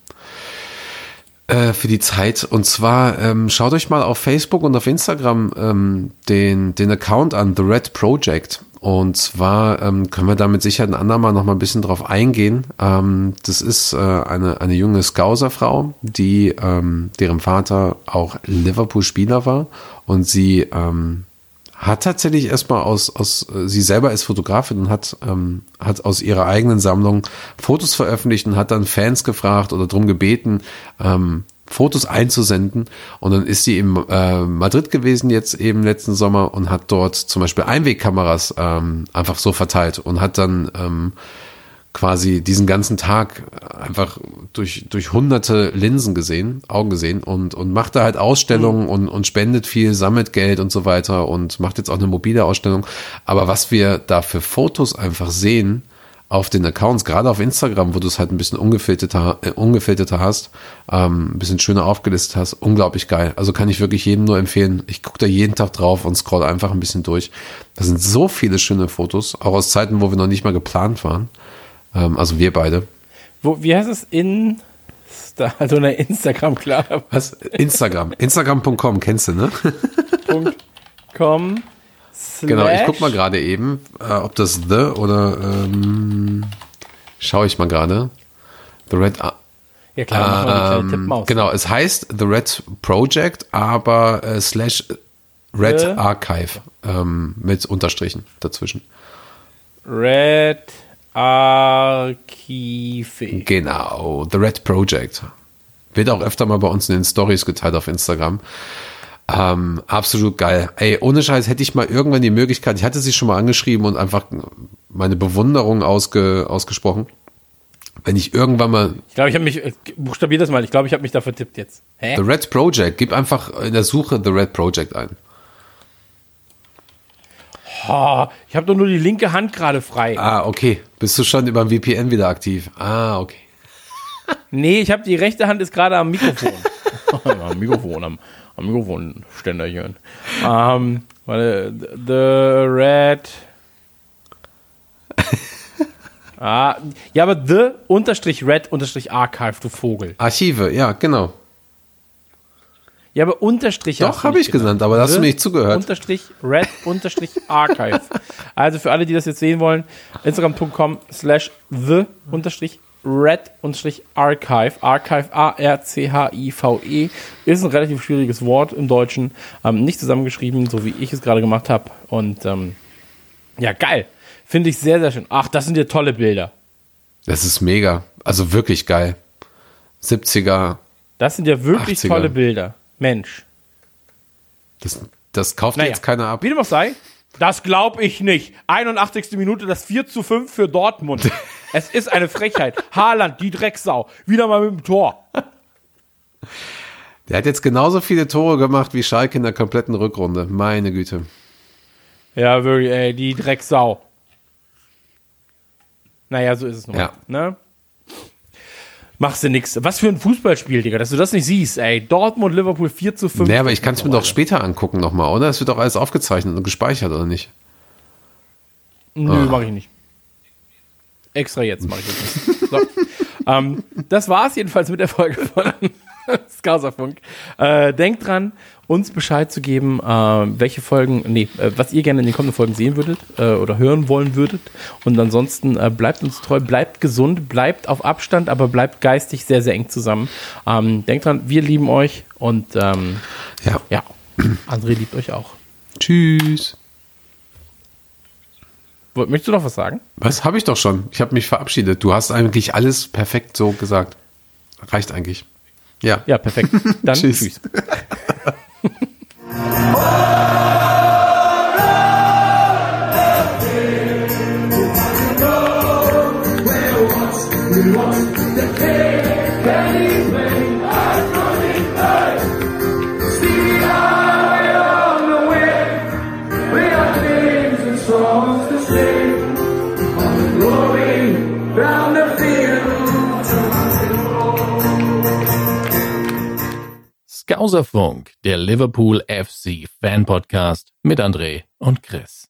äh, für die Zeit. Und zwar ähm, schaut euch mal auf Facebook und auf Instagram ähm, den, den Account an, The Red Project. Und zwar ähm, können wir da mit Sicherheit ein andermal noch mal ein bisschen drauf eingehen. Ähm, das ist äh, eine, eine junge Scouser-Frau, die ähm, deren Vater auch Liverpool-Spieler war und sie ähm, hat tatsächlich erstmal aus, aus äh, sie selber ist Fotografin und hat, ähm, hat aus ihrer eigenen Sammlung Fotos veröffentlicht und hat dann Fans gefragt oder drum gebeten, ähm, Fotos einzusenden. Und dann ist sie in äh, Madrid gewesen jetzt eben letzten Sommer und hat dort zum Beispiel Einwegkameras ähm, einfach so verteilt und hat dann ähm, quasi diesen ganzen Tag einfach durch, durch hunderte Linsen gesehen, Augen gesehen und, und macht da halt Ausstellungen mhm. und, und spendet viel, sammelt Geld und so weiter und macht jetzt auch eine mobile Ausstellung. Aber was wir da für Fotos einfach sehen auf den Accounts, gerade auf Instagram, wo du es halt ein bisschen ungefilterter, äh, ungefilterter hast, ähm, ein bisschen schöner aufgelistet hast, unglaublich geil. Also kann ich wirklich jedem nur empfehlen. Ich gucke da jeden Tag drauf und scroll einfach ein bisschen durch. Da sind so viele schöne Fotos, auch aus Zeiten, wo wir noch nicht mal geplant waren. Ähm, also wir beide. Wo, wie heißt es in also eine Instagram, klar. Was? Instagram. Instagram.com, kennst du, ne? .com Genau, ich guck mal gerade eben, äh, ob das The oder ähm, schaue ich mal gerade. The Red ja klar, ähm, Tippmaus. Genau, es heißt The Red Project, aber äh, slash Red The Archive ähm, mit Unterstrichen dazwischen. Red Archive. Genau, The Red Project. Wird auch öfter mal bei uns in den Stories geteilt auf Instagram. Ähm, absolut geil. Ey, ohne Scheiß hätte ich mal irgendwann die Möglichkeit, ich hatte sie schon mal angeschrieben und einfach meine Bewunderung ausge, ausgesprochen. Wenn ich irgendwann mal. Ich glaube, ich habe mich, äh, buchstabier das mal, ich glaube, ich habe mich da vertippt jetzt. Hä? The Red Project, gib einfach in der Suche The Red Project ein. Oh, ich habe doch nur die linke Hand gerade frei. Ah, okay. Bist du schon über dem VPN wieder aktiv? Ah, okay. nee, ich habe die rechte Hand ist gerade am Mikrofon. am Mikrofon, am, am Mikrofonständerchen. Ähm, warte, The Red. ah, ja, aber The unterstrich Red unterstrich Archive, du Vogel. Archive, ja, genau. Ja, aber Unterstrich Doch, habe ich genannt, aber da hast du mir nicht zugehört. Unterstrich Red Unterstrich Archive. also für alle, die das jetzt sehen wollen, Instagram.com slash the Unterstrich Red Unterstrich Archive. Archive A-R-C-H-I-V-E ist ein relativ schwieriges Wort im Deutschen. Ähm, nicht zusammengeschrieben, so wie ich es gerade gemacht habe. Und ähm, ja, geil. Finde ich sehr, sehr schön. Ach, das sind ja tolle Bilder. Das ist mega. Also wirklich geil. 70er. Das sind ja wirklich 80er. tolle Bilder. Mensch. Das, das kauft naja, jetzt keiner ab. Wie dem auch sei, das glaube ich nicht. 81. Minute, das 4 zu 5 für Dortmund. es ist eine Frechheit. Haaland, die Drecksau. Wieder mal mit dem Tor. Der hat jetzt genauso viele Tore gemacht wie Schalke in der kompletten Rückrunde. Meine Güte. Ja, wirklich, ey, die Drecksau. Naja, so ist es nun. Ja. Ne? Machst du nix. Was für ein Fußballspiel, Digga, dass du das nicht siehst, ey. Dortmund, Liverpool 4 zu 5. Nee, aber ich kann es mir doch später angucken nochmal, oder? Es wird doch alles aufgezeichnet und gespeichert, oder nicht? Nö, ah. mach ich nicht. Extra jetzt mache ich das nicht. So. ähm, das war's jedenfalls mit der Folge von Skauserfunk. Äh, denkt dran, uns Bescheid zu geben, äh, welche Folgen, nee, äh, was ihr gerne in den kommenden Folgen sehen würdet äh, oder hören wollen würdet. Und ansonsten äh, bleibt uns treu, bleibt gesund, bleibt auf Abstand, aber bleibt geistig sehr, sehr eng zusammen. Ähm, denkt dran, wir lieben euch und ähm, ja. ja, André liebt euch auch. Tschüss. Möchtest du noch was sagen? Was habe ich doch schon? Ich habe mich verabschiedet. Du hast eigentlich alles perfekt so gesagt. Reicht eigentlich. Ja. Ja, perfekt. Dann tschüss. tschüss. Oh! Skauserfunk, der Liverpool FC Fan Podcast mit André und Chris.